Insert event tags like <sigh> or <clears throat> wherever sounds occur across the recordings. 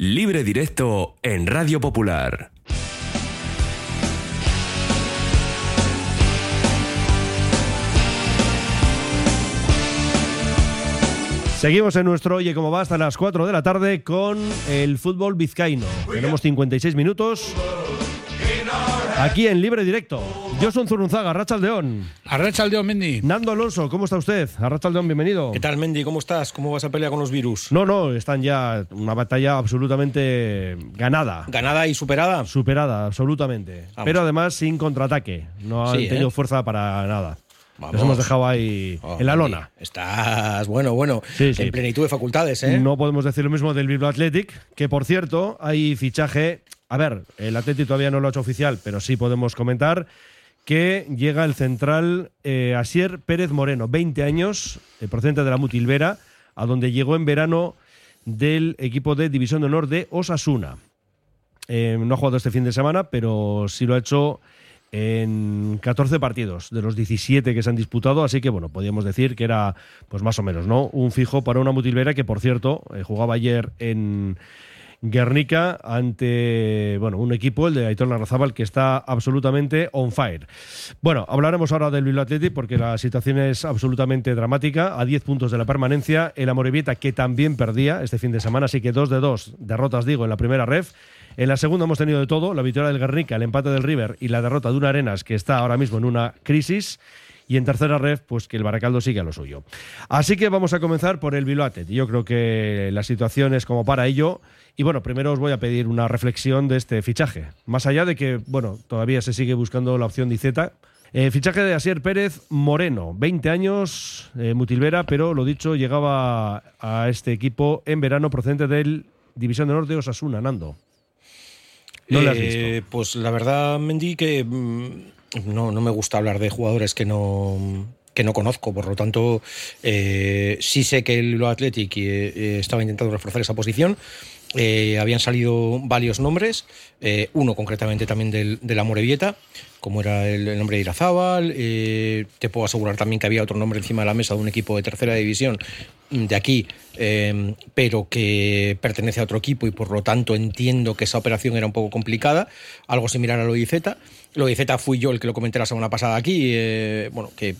Libre directo en Radio Popular. Seguimos en nuestro Oye Cómo Va hasta las 4 de la tarde con el fútbol vizcaíno. Tenemos 56 minutos aquí en libre directo. Josun Zurunzaga, Arrachaldeón. Arrachaldeón, Mendy. Nando Alonso, ¿cómo está usted? Arrachaldeón, bienvenido. ¿Qué tal, Mendy? ¿Cómo estás? ¿Cómo vas a pelear con los virus? No, no, están ya una batalla absolutamente ganada. ¿Ganada y superada? Superada, absolutamente. Vamos. Pero además sin contraataque. No han Sí, ¿eh? tenido fuerza para nada. Vamos. Nos hemos dejado ahí Oh, en la lona. Estás, bueno, bueno, Sí, sí. en plenitud de facultades, ¿eh? No podemos decir lo mismo del Bilbao Athletic, que por cierto, hay fichaje. A ver, el Athletic todavía no lo ha hecho oficial, pero sí podemos comentar que llega el central eh, Asier Pérez Moreno, 20 años, eh, procedente de la Mutilvera, a donde llegó en verano del equipo de División de Honor de Osasuna. Eh, no ha jugado este fin de semana, pero sí lo ha hecho en 14 partidos de los 17 que se han disputado, así que bueno, podríamos decir que era pues más o menos, ¿no? Un fijo para una Mutilvera que por cierto eh, jugaba ayer en Guernica ante bueno, un equipo, el de Aitor Larrazábal, que está absolutamente on fire. Bueno, hablaremos ahora del Bilbao Athletic porque la situación es absolutamente dramática. A 10 puntos de la permanencia, el Amorebieta que también perdía este fin de semana, así que 2 de 2 derrotas, digo, en la primera ref. En la segunda hemos tenido de todo, la victoria del Guernica, el empate del River y la derrota de una Arenas que está ahora mismo en una crisis. Y en tercera ref, pues que el Baracaldo sigue a lo suyo. Así que vamos a comenzar por el Bilbao. Yo creo que la situación es como para ello. Y bueno, primero os voy a pedir una reflexión de este fichaje. Más allá de que, bueno, todavía se sigue buscando la opción de. Eh, fichaje de Asier Pérez Moreno, 20 años, eh, Mutilvera, pero lo dicho, llegaba a este equipo en verano procedente del División de Honor de Osasuna, Nando. No le has visto. Eh, Pues la verdad, Mendy, que mm, no, no me gusta hablar de jugadores que no que no conozco, por lo tanto eh, sí sé que el Athletic eh, eh, estaba intentando reforzar esa posición. Eh, habían salido varios nombres, eh, uno concretamente también del, de la Morevieta, como era el, nombre de Irazábal. eh, te puedo asegurar también que había otro nombre encima de la mesa de un equipo de tercera división de aquí, eh, pero que pertenece a otro equipo y por lo tanto entiendo que esa operación era un poco complicada. Algo similar a lo de Izeta. Lo de Izeta fui yo el que lo comenté la semana pasada aquí. eh, bueno, que,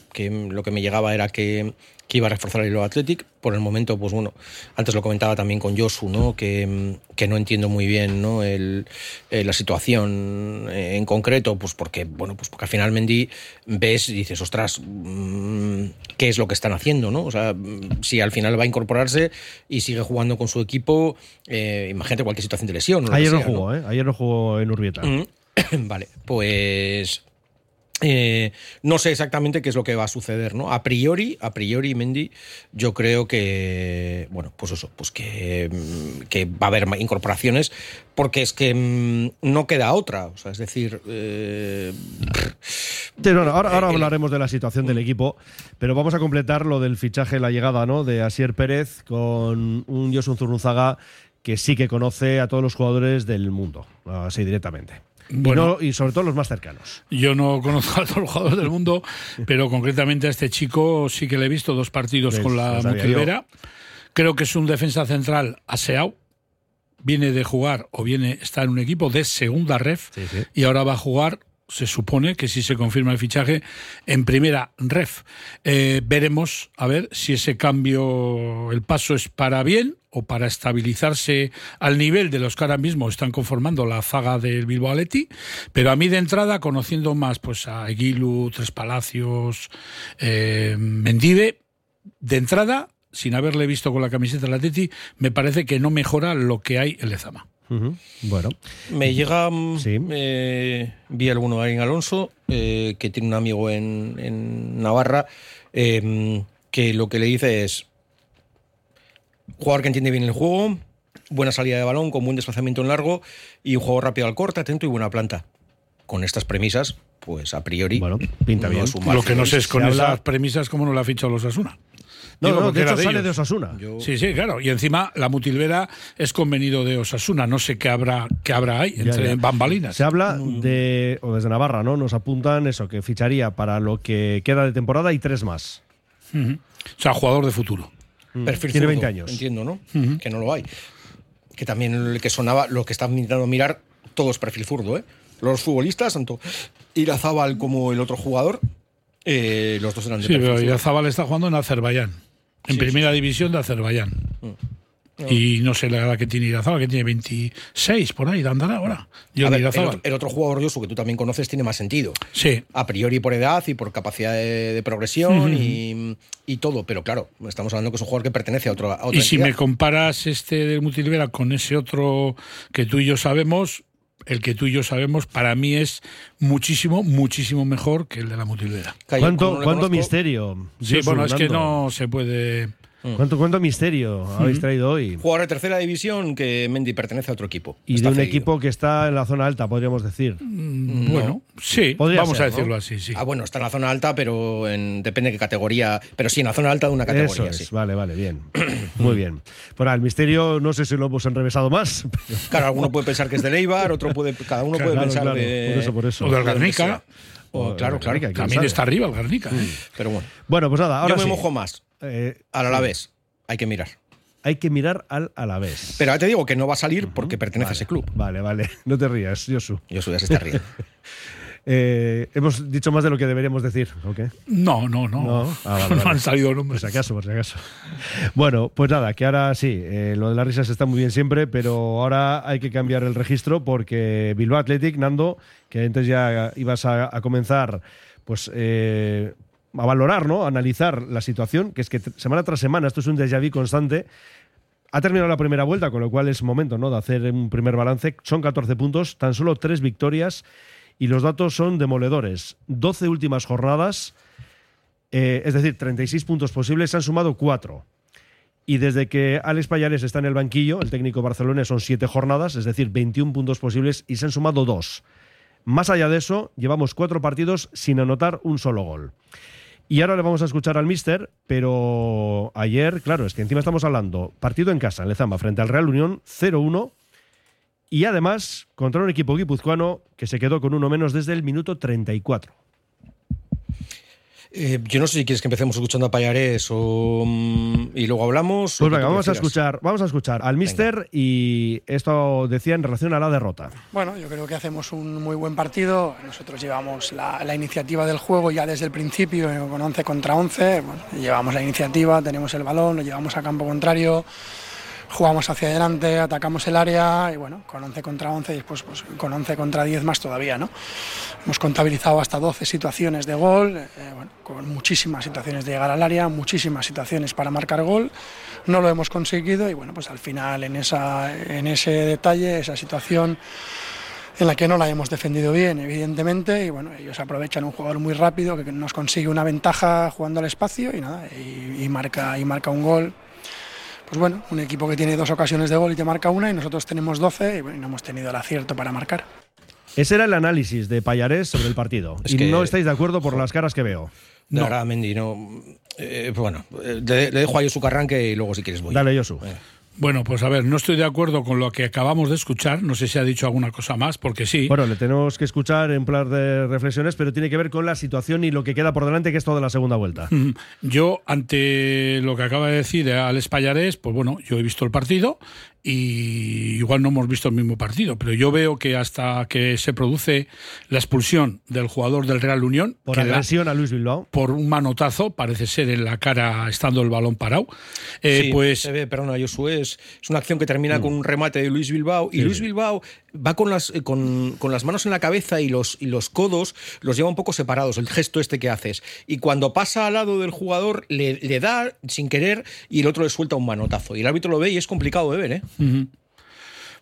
lo que me llegaba era que, iba a reforzar el Athletic. Por el momento, pues bueno, antes lo comentaba también con Josu, ¿no? Que, no entiendo muy bien ¿no? Eh, la situación en concreto, pues porque, bueno, pues porque al final Mendy ves y dices, ostras, mm, ¿qué es lo que están haciendo? ¿no? O sea, mm, si al final va a incorporarse y sigue jugando con su equipo, eh, imagínate cualquier situación de lesión. Ayer no jugó, ¿eh? Ayer no jugó en Urbieta. Mm, <coughs> Vale, pues eh, no sé exactamente qué es lo que va a suceder, ¿no? A priori, a priori, Mendy, yo creo que, bueno, pues eso, pues que, mm, que va a haber incorporaciones, porque es que mm, no queda otra, o sea, es decir, eh, Sí, no, no, ahora, ahora el- hablaremos de la situación del equipo, pero vamos a completar lo del fichaje, la llegada ¿no? de Asier Pérez con un Josun Zurunzaga que sí que conoce a todos los jugadores del mundo, así directamente. Bueno. y, no- y sobre todo los más cercanos. Yo no conozco a todos los jugadores del mundo, <laughs> pero concretamente a este chico sí que le he visto dos partidos Ves, con la sabía Mutilvera. Creo que es un defensa central aseado. Viene de jugar o viene está en un equipo de segunda ref Sí, sí. y ahora va a jugar. Se supone que si se confirma el fichaje en primera ref. Eh, veremos a ver si ese cambio, el paso es para bien o para estabilizarse al nivel de los que ahora mismo están conformando la zaga del Bilbao Athletic. Pero a mí de entrada, conociendo más pues a Eguilu, Tres Palacios, eh, Mendive, de entrada, sin haberle visto con la camiseta del Atleti, me parece que no mejora lo que hay en Lezama. Bueno, me llega Sí. eh, vi alguno de Ariel Alonso, eh, que tiene un amigo en, en Navarra, eh, que lo que le dice es jugador que entiende bien el juego, buena salida de balón, con buen desplazamiento en largo y un juego rápido al corte, atento y buena planta. Con estas premisas, pues a priori Bueno, pinta no bien. Lo que no sé es con esas premisas cómo no la ha fichado los Asuna. No, Digo, no, de hecho sale ellos. de Osasuna. Yo- Sí, sí, claro. Y encima la Mutilvera es convenido de Osasuna. No sé qué habrá, qué habrá ahí entre ya. bambalinas. Se habla de, o desde Navarra, ¿no? Nos apuntan eso, que ficharía para lo que queda de temporada y tres más. O sea, jugador de futuro. perfil Tiene zurdo, 20 años. Entiendo, ¿no? Que no lo hay. que también el que sonaba, lo que están intentando mirar, todo es perfil zurdo, ¿eh? Los futbolistas, tanto Irazábal como el otro jugador, eh, los dos eran de Sí, pero. Irazabal está jugando en Azerbaiyán, en Sí, primera división de Azerbaiyán. Mm. Y no sé la edad que tiene Irazabal, que tiene 26 por ahí, andará ahora. Ver, el, otro, el otro jugador, que tú también conoces, tiene más sentido. Sí, A priori por edad y por capacidad de, de progresión y, y todo. Pero claro, estamos hablando que es un jugador que pertenece a, otro, a otra y si me comparas este del Multilivera con ese otro que tú y yo sabemos, el que tú y yo sabemos, para mí es muchísimo, muchísimo mejor que el de la como ¿Cuánto, misterio? Sí, bueno, es que no se puede. ¿Cuánto, cuánto misterio habéis traído hoy? Jugador de tercera división que Mendy pertenece a otro equipo. Y Está de un cedido. equipo que está en la zona alta, podríamos decir. Mm, Bueno, sí, Podría vamos ser, a ¿no? decirlo así, sí. Ah, bueno, está en la zona alta, pero en- depende de qué categoría. Pero sí, en la zona alta de una Eso categoría, es, sí. vale, vale, bien. <clears throat> Muy bien. Bueno, el misterio no sé si lo hemos enrevesado más. <laughs> pero- Claro, alguno puede pensar que es de Leibar, otro puede, cada uno puede Claro, pensar claro, de. por eso, por eso. O del sea. O, O claro, claro. ¿quién También está arriba el Guernica. Pero bueno. Bueno, pues nada, ahora Yo me sí. mojo más. Eh, Al Alavés. Hay que mirar. hay que mirar al Alavés. Pero ya te digo que no va a salir porque pertenece a ese club. Vale, vale. <laughs> No te rías, Josu. Yo soy ya se está riendo. <laughs> Eh, hemos dicho más de lo que deberíamos decir, ¿o qué? No, no, no. No. Ah, vale, <laughs> No vale. han salido Por nombres. si acaso, por si acaso. Bueno, pues nada, que ahora sí, eh, lo de las risas está muy bien siempre, pero ahora hay que cambiar el registro porque Bilbao Athletic, Nando, que antes ya ibas a, a comenzar, pues eh, a valorar, ¿no? A analizar la situación, que es que semana tras semana, esto es un déjà vu constante. Ha terminado la primera vuelta, con lo cual es momento ¿no? de hacer un primer balance. Son 14 puntos, tan solo 3 victorias y los datos son demoledores. 12 últimas jornadas, eh, es decir, 36 puntos posibles, se han sumado 4. Y desde que Alex Payares está en el banquillo, el técnico Barcelona, son 7 jornadas, es decir, 21 puntos posibles y se han sumado 2. Más allá de eso, llevamos 4 partidos sin anotar un solo gol. Y ahora le vamos a escuchar al Mister, pero ayer, claro, es que encima estamos hablando, partido en casa, en Lezama, frente al Real Unión, 0-1, y además contra un equipo guipuzcoano que se quedó con uno menos desde el minuto 34. Eh, yo no sé si quieres que empecemos escuchando a Payares o, mm, y luego hablamos. Pues venga, vamos a escuchar, vamos a escuchar al Mister y esto decía en relación a la derrota. Bueno, yo creo que hacemos un muy buen partido. Nosotros llevamos la, la iniciativa del juego ya desde el principio, eh, con 11 contra 11. Bueno, llevamos la iniciativa, tenemos el balón, lo llevamos a campo contrario, jugamos hacia adelante, atacamos el área y bueno, con 11 contra 11 y después pues, con 11 contra 10 más todavía, ¿no? Hemos contabilizado hasta 12 situaciones de gol, eh, bueno, con muchísimas situaciones de llegar al área, muchísimas situaciones para marcar gol. No lo hemos conseguido y bueno, pues al final en, esa, en ese detalle, esa situación en la que no la hemos defendido bien, evidentemente, y bueno, ellos aprovechan un jugador muy rápido que nos consigue una ventaja jugando al espacio y nada, y, y marca, y marca un gol. Pues bueno, un equipo que tiene dos ocasiones de gol y te marca una y nosotros tenemos 12 y bueno, no hemos tenido el acierto para marcar. Ese era el análisis de Payarés sobre el partido. Es y que- no estáis de acuerdo por las caras que veo. De verdad, Mendy, no. eh, pues bueno, eh, le, le dejo a su arranque y luego si quieres voy. Dale, Josu. Venga. Bueno, pues a ver, no estoy de acuerdo con lo que acabamos de escuchar. No sé si ha dicho alguna cosa más, porque sí. Bueno, le tenemos que escuchar en plan de reflexiones, pero tiene que ver con la situación y lo que queda por delante, que es toda la segunda vuelta. <laughs> Yo, ante lo que acaba de decir Alex Payarés, pues bueno, yo he visto el partido y igual no hemos visto el mismo partido, pero yo veo que hasta que se produce la expulsión del jugador del Real Unión, Por agresión a Luis Bilbao. por un manotazo, parece ser en la cara estando el balón parado, eh, Sí, pues se ve, perdona, Josué, es, es una acción que termina con un remate de Luis Bilbao y Luis Bilbao va con las, eh, con, con las manos en la cabeza y los, y los codos los lleva un poco separados, el gesto este que haces. Y cuando pasa al lado del jugador le, le da sin querer y el otro le suelta un manotazo. Y el árbitro lo ve y es complicado de ver, ¿eh?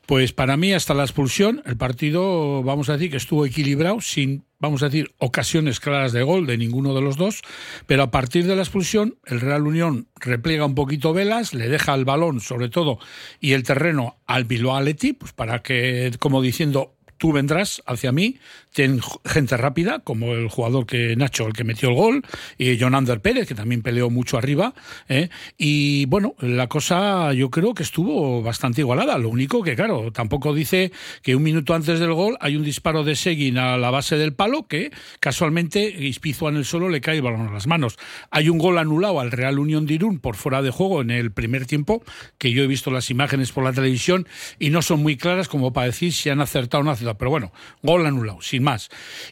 Pues para mí, hasta la expulsión, el partido, vamos a decir que estuvo equilibrado, sin, vamos a decir, ocasiones claras de gol de ninguno de los dos, pero a partir de la expulsión, el Real Unión repliega un poquito velas, le deja el balón, sobre todo, y el terreno al Bilbao Athletic, pues para que, como diciendo, tú vendrás hacia mí, ten gente rápida, como el jugador que Nacho, el que metió el gol, y John Ander Pérez, que también peleó mucho arriba. ¿eh? Y bueno, la cosa yo creo que estuvo bastante igualada. Lo único que, claro, tampoco dice que un minuto antes del gol hay un disparo de Seguin a la base del palo que casualmente Ispizua en el suelo le cae el balón a las manos. Hay un gol anulado al Real Unión de Irún por fuera de juego en el primer tiempo, que yo he visto las imágenes por la televisión y no son muy claras como para decir si han acertado o no acertado. Pero bueno, gol anulado, sin más.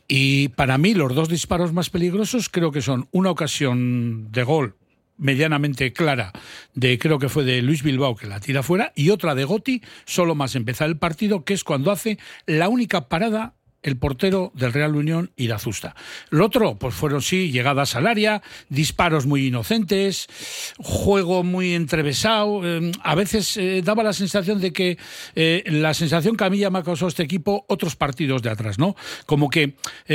Y para mí los dos disparos más peligrosos creo que son una ocasión de gol medianamente clara de creo que fue de Luis Bilbao que la tira fuera y otra de Gotti solo más empezar el partido que es cuando hace la única parada el portero del Real Unión Irazusta. Lo otro, pues fueron sí, llegadas al área, disparos muy inocentes, juego muy entrevesado. Eh, a veces eh, daba la sensación de que eh, la sensación que a mí ya me ha causado este equipo otros partidos de atrás, ¿no? Como que,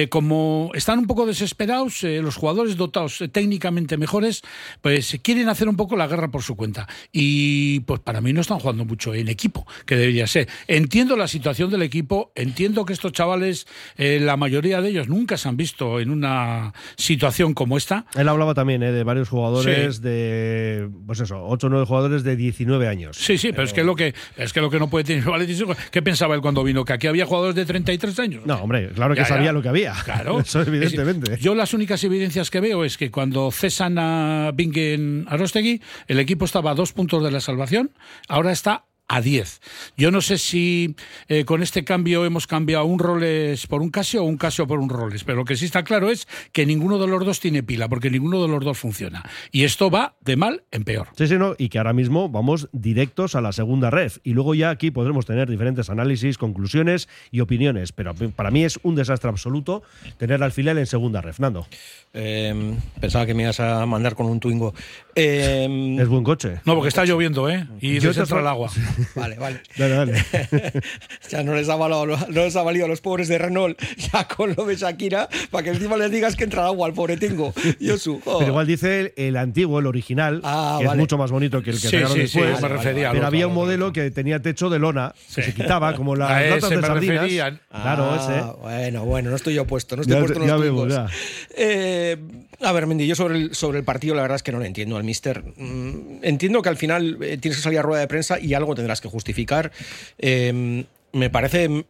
como están un poco desesperados, los jugadores dotados técnicamente mejores, pues quieren hacer un poco la guerra por su cuenta. Y pues para mí no están jugando mucho en equipo, que debería ser. Entiendo la situación del equipo, entiendo que estos chavales eh, la mayoría de ellos nunca se han visto en una situación como esta. Él hablaba también eh, de varios jugadores de, pues eso, 8 o 9 jugadores de 19 años. Sí, sí, pero, es, que lo que, es que lo que no puede tener <laughs> ¿Qué pensaba él cuando vino? ¿Que aquí había jugadores de 33 años? No, hombre, claro que sabía lo que había. Claro. <laughs> Eso evidentemente. yo las únicas evidencias que veo es que cuando cesan a Bingen Arostegui, el equipo estaba a dos puntos de la salvación, ahora está a 10. Yo no sé si eh, con este cambio hemos cambiado un Roles por un Casio o un Casio por un Roles, pero lo que sí está claro es que ninguno de los dos tiene pila, porque ninguno de los dos funciona. Y esto va de mal en peor. Sí, sí, no, y que ahora mismo vamos directos a la segunda red. Y luego ya aquí podremos tener diferentes análisis, conclusiones y opiniones. Pero para mí es un desastre absoluto tener al filial en segunda red. Fernando. Em, pensaba que me ibas a mandar con un Twingo. Em, es buen coche. No, porque está lloviendo, ¿eh? Y Yo entra el agua. <laughs> Vale, vale. <laughs> Dale, dale. <laughs> ya no les, ha valido, no les ha valido a los pobres de Renault <laughs> ya con lo de Shakira para que encima les digas que entra agua al pobre Tingo. Yosu. Pero igual dice el, antiguo, el original, ah, que es mucho más bonito que el que sí, sí, después. Sí, me refería pero había un modelo que tenía techo de lona, que se quitaba, como las latas de sardinas. Claro, ah, ese. Bueno, bueno, no estoy yo puesto, no estoy puesto en los ya vemos, ya. Eh, a ver, Mendy, yo sobre el, sobre el partido la verdad es que no lo entiendo al mister. Mm, entiendo que al final eh, tienes que salir a rueda de prensa y algo tendrás que justificar. Eh, me parece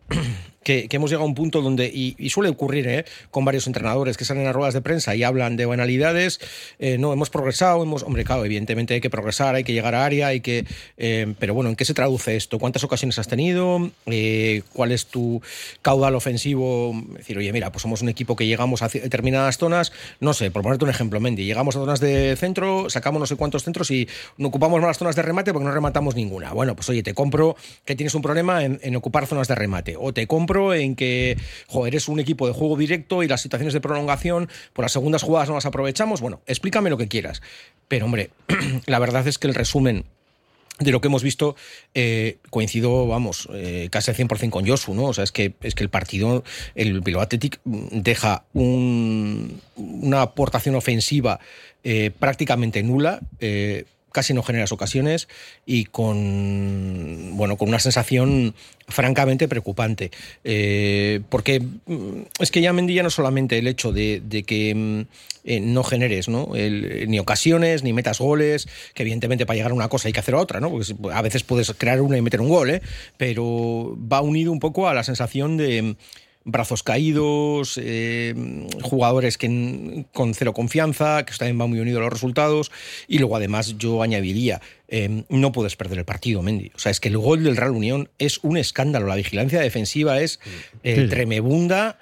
que, hemos llegado a un punto donde, y, suele ocurrir ¿eh? con varios entrenadores que salen a ruedas de prensa y hablan de banalidades, eh, no, hemos progresado, hemos, hombre, claro, evidentemente hay que progresar, hay que llegar a área, hay que, eh, pero bueno, ¿en qué se traduce esto? ¿Cuántas ocasiones has tenido? ¿Cuál es tu caudal ofensivo? decir, oye, mira, pues somos un equipo que llegamos a determinadas zonas, no sé, por ponerte un ejemplo, Mendy, llegamos a zonas de centro, sacamos no sé cuántos centros y no ocupamos más las zonas de remate porque no rematamos ninguna. Bueno, pues oye, te compro que tienes un problema en, en ocupar zonas de remate, o te compro en que, joder, es un equipo de juego directo y las situaciones de prolongación, por las segundas jugadas no las aprovechamos. Bueno, explícame lo que quieras. Pero, hombre, <clears throat> la verdad es que el resumen de lo que hemos visto, eh, coincido, vamos, eh, casi al 100% con Josu, ¿no? O sea, es que, es que el partido, el Bilbao Athletic deja una aportación ofensiva eh, prácticamente nula casi no generas ocasiones y con bueno con una sensación francamente preocupante eh, porque mm, es que ya Mendilla no solamente el hecho de, que mm, eh, no generes ¿no? ni ocasiones ni metas goles que evidentemente para llegar a una cosa hay que hacer otra ¿no? porque a veces puedes crear una y meter un gol ¿eh? pero va unido un poco a la sensación de brazos caídos, eh, jugadores que con cero confianza, que también va muy unido a los resultados. Y luego, además, yo añadiría, eh, no puedes perder el partido, Mendy. O sea, es que el gol del Real Unión es un escándalo. La vigilancia defensiva es eh, tremebunda.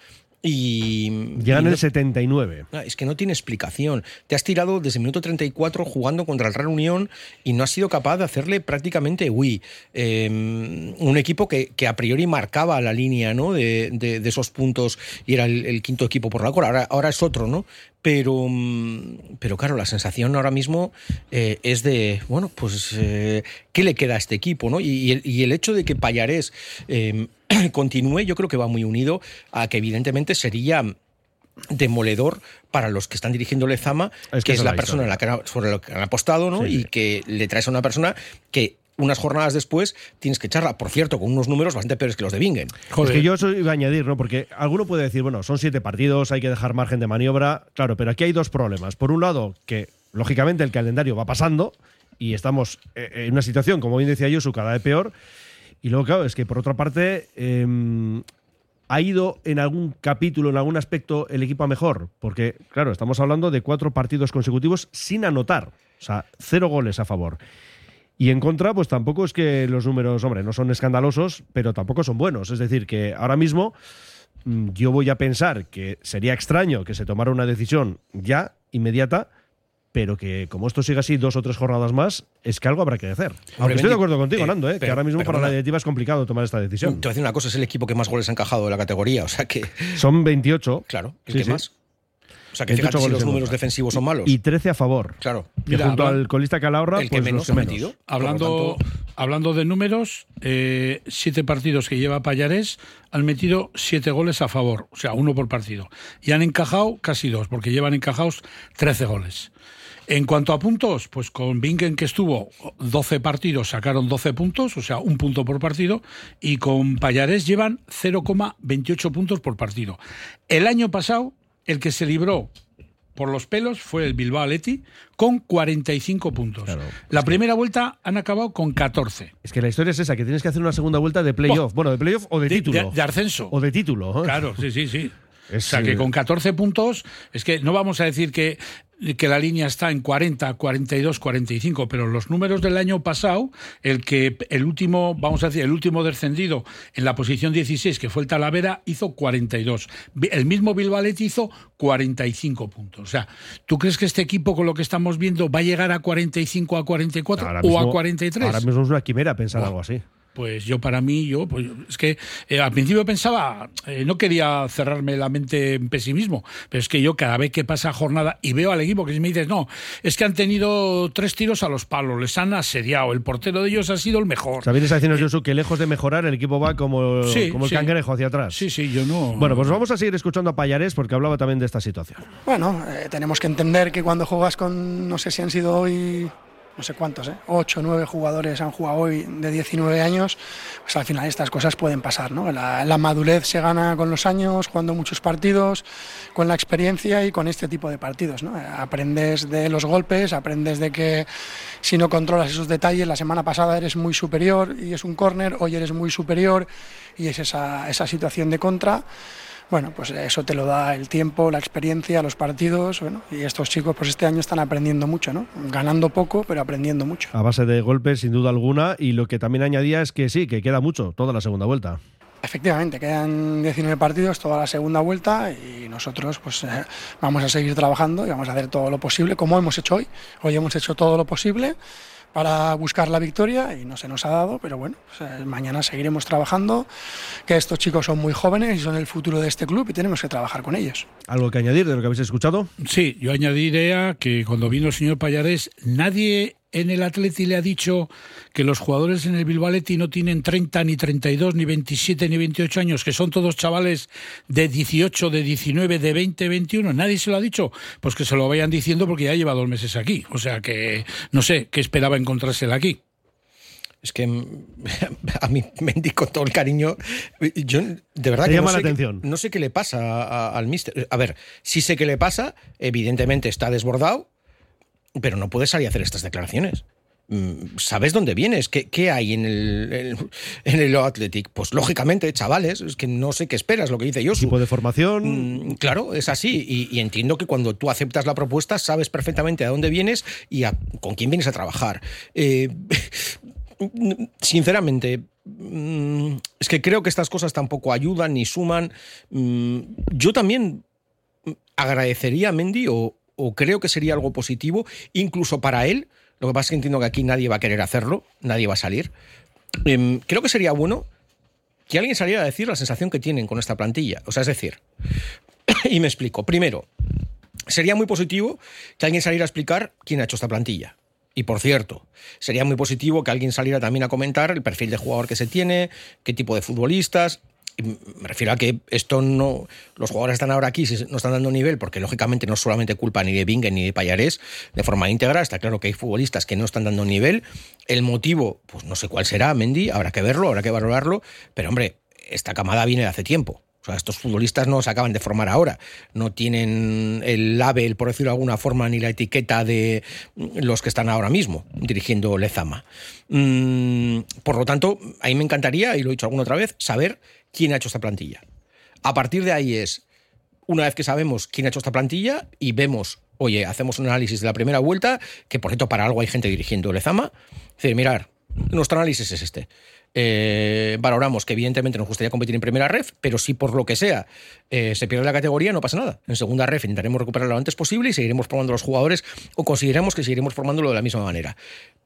Y. Llegan en el 79. Ah, es que no tiene explicación. Te has tirado desde el minuto 34 jugando contra el Real Unión y no has sido capaz de hacerle prácticamente Wii. Em, un equipo que, a priori marcaba la línea ¿no? de, esos puntos y era el, quinto equipo por la cola. Ahora, ahora es otro, ¿no? Pero, mm, pero claro, la sensación ahora mismo eh, es de, bueno, pues, eh, ¿qué le queda a este equipo? ¿no? Y, el, hecho de que Payarés em, <clears throat> continúe, yo creo que va muy unido a que evidentemente sería demoledor para los que están dirigiendo Lezama, que, es la, persona en la que, sobre la que han apostado, ¿no? y que le traes a una persona que unas jornadas después tienes que echarla, por cierto, con unos números bastante peores que los de Bingen. Joder. Es que yo eso iba a añadir, ¿no? Porque alguno puede decir, bueno, son siete partidos, hay que dejar margen de maniobra. Claro, pero aquí hay dos problemas. Por un lado, que lógicamente el calendario va pasando y estamos eh, en una situación, como bien decía Yosu, cada vez peor. Y luego, claro, es que por otra parte, eh, ha ido en algún capítulo, en algún aspecto, el equipo a mejor. Porque, claro, estamos hablando de cuatro partidos consecutivos sin anotar. O sea, cero goles a favor. Y en contra, pues tampoco es que los números, hombre, no son escandalosos, pero tampoco son buenos. Es decir, que ahora mismo mm, yo voy a pensar que sería extraño que se tomara una decisión ya, inmediata, pero que como esto siga así dos o tres jornadas más, es que algo habrá que hacer. Aunque estoy de acuerdo contigo, eh, Nando, ¿eh? que ahora mismo para la directiva es complicado tomar esta Te decisión. voy a decir una cosa, es el equipo que más goles ha encajado de la categoría, o sea que, Son 28. claro, el Sí, que sí. más. O sea que 28 fíjate si los números defensivos son malos. Y 13 a favor. claro. Que Mira, junto al colista Calahorra, el que pues menos los ha que menos. metido. Hablando, tanto, hablando de números, eh, siete partidos que lleva Payarés han metido siete goles a favor, o sea, uno por partido. Y han encajado casi dos, porque llevan encajados 13 goles. En cuanto a puntos, pues con Bingen que estuvo 12 partidos sacaron 12 puntos, o sea, un punto por partido, y con Payarés llevan 0,28 puntos por partido. El año pasado, el que se libró por los pelos fue el Bilbao Athletic con 45 puntos. Claro, la primera vuelta han acabado con 14. Es que la historia es esa, que tienes que hacer una segunda vuelta de playoff. Bueno, de playoff o de, De, título. de- de ascenso. o de título. ¿eh? Claro, sí, sí, sí. <laughs> Es, o sea, que con 14 puntos, es que no vamos a decir que, que la línea está en 40, 42, 45, pero los números del año pasado, el que el último, vamos a decir, el último descendido en la posición 16, que fue el Talavera, hizo 42. Bi- El mismo Bilbao Athletic hizo 45 puntos. O sea, ¿tú crees que este equipo con lo que estamos viendo va a llegar a 45, a 44 ahora o a mismo- 43? Ahora mismo es una quimera pensar algo así. Pues yo para mí, yo, pues es que eh, al principio pensaba, eh, no quería cerrarme la mente en pesimismo, pero es que yo cada vez que pasa jornada y veo al equipo que si me dices, no, es que han tenido tres tiros a los palos, les han asediado, el portero de ellos ha sido el mejor. O sea, vienes a decirnos, Josu, que lejos de mejorar, el equipo va como, Sí, como el sí. cangrejo hacia atrás. Sí, sí, yo no. Bueno, pues vamos a seguir escuchando a Payarés porque hablaba también de esta situación. Bueno, eh, tenemos que entender que cuando juegas con, no sé si han sido hoy, no sé cuántos, ¿eh? 8 o 9 jugadores han jugado hoy de 19 años, pues al final estas cosas pueden pasar, ¿no? La, madurez se gana con los años, jugando muchos partidos, con la experiencia y con este tipo de partidos, ¿no? Aprendes de los golpes, aprendes de que si no controlas esos detalles, la semana pasada eres muy superior y es un córner, hoy eres muy superior y es esa, esa situación de contra. Bueno, pues eso te lo da el tiempo, la experiencia, los partidos, bueno, y estos chicos pues este año están aprendiendo mucho, ¿no? Ganando poco, pero aprendiendo mucho. A base de golpes, sin duda alguna. Y lo que también añadía es que sí, que queda mucho, toda la segunda vuelta. Efectivamente, quedan 19 partidos, toda la segunda vuelta y nosotros pues eh, vamos a seguir trabajando y vamos a hacer todo lo posible, como hemos hecho hoy. Hoy hemos hecho todo lo posible para buscar la victoria y no se nos ha dado, pero bueno, pues, mañana seguiremos trabajando, que estos chicos son muy jóvenes y son el futuro de este club y tenemos que trabajar con ellos. ¿Algo que añadir de lo que habéis escuchado? Sí, yo añadiría que cuando vino el señor Payarés, nadie en el Atleti le ha dicho que los jugadores en el Bilbao Athletic no tienen 30, ni 32, ni 27, ni 28 años, que son todos chavales de 18, de 19, de 20, 21. Nadie se lo ha dicho. Pues que se lo vayan diciendo porque ya lleva dos meses aquí. O sea que no sé qué esperaba encontrársela aquí. Es que <laughs> a mí Mendy con todo el cariño, yo de verdad que llama no, la sé qué- atención. no sé qué le pasa a- al mister. A ver, sí sé qué le pasa, evidentemente está desbordado, pero no puede salir a hacer estas declaraciones. Mm, ¿Sabes dónde vienes? ¿Qué, qué hay en el, en, en el Athletic? Pues lógicamente, chavales, es que no sé qué esperas, lo que dice Josu. Tipo de formación. Mm, Claro, es así. Y, y entiendo que cuando tú aceptas la propuesta, sabes perfectamente a dónde vienes y a- con quién vienes a trabajar. Eh, <laughs> sinceramente, mm, es que creo que estas cosas tampoco ayudan ni suman. Yo también agradecería a Mendy o, o creo que sería algo positivo, incluso para él. Lo que pasa es que entiendo que aquí nadie va a querer hacerlo, nadie va a salir. Em, creo que sería bueno que alguien saliera a decir la sensación que tienen con esta plantilla. O sea, es decir, <coughs> y me explico. Primero, sería muy positivo que alguien saliera a explicar quién ha hecho esta plantilla. Y por cierto, sería muy positivo que alguien saliera también a comentar el perfil de jugador que se tiene, qué tipo de futbolistas. Me refiero a que esto no. Los jugadores están ahora aquí, no están dando nivel, porque lógicamente no es solamente culpa ni de Bingen ni de Payarés de forma íntegra. Está claro que hay futbolistas que no están dando nivel. El motivo, pues no sé cuál será, Mendy, habrá que verlo, habrá que valorarlo. Pero hombre, esta camada viene de hace tiempo. O sea, estos futbolistas no se acaban de formar ahora. No tienen el label, por decirlo de alguna forma, ni la etiqueta de los que están ahora mismo dirigiendo Lezama. Mm, por lo tanto, a mí me encantaría, y lo he dicho alguna otra vez, saber quién ha hecho esta plantilla. A partir de ahí es, una vez que sabemos quién ha hecho esta plantilla y vemos, oye, hacemos un análisis de la primera vuelta, que por cierto para algo hay gente dirigiendo Lezama, es decir, mirar, nuestro análisis es este. Eh, valoramos que evidentemente nos gustaría competir en primera ref, pero si por lo que sea eh, se pierde la categoría, no pasa nada. En segunda ref intentaremos recuperarlo lo antes posible y seguiremos formando los jugadores o consideramos que seguiremos formándolo de la misma manera.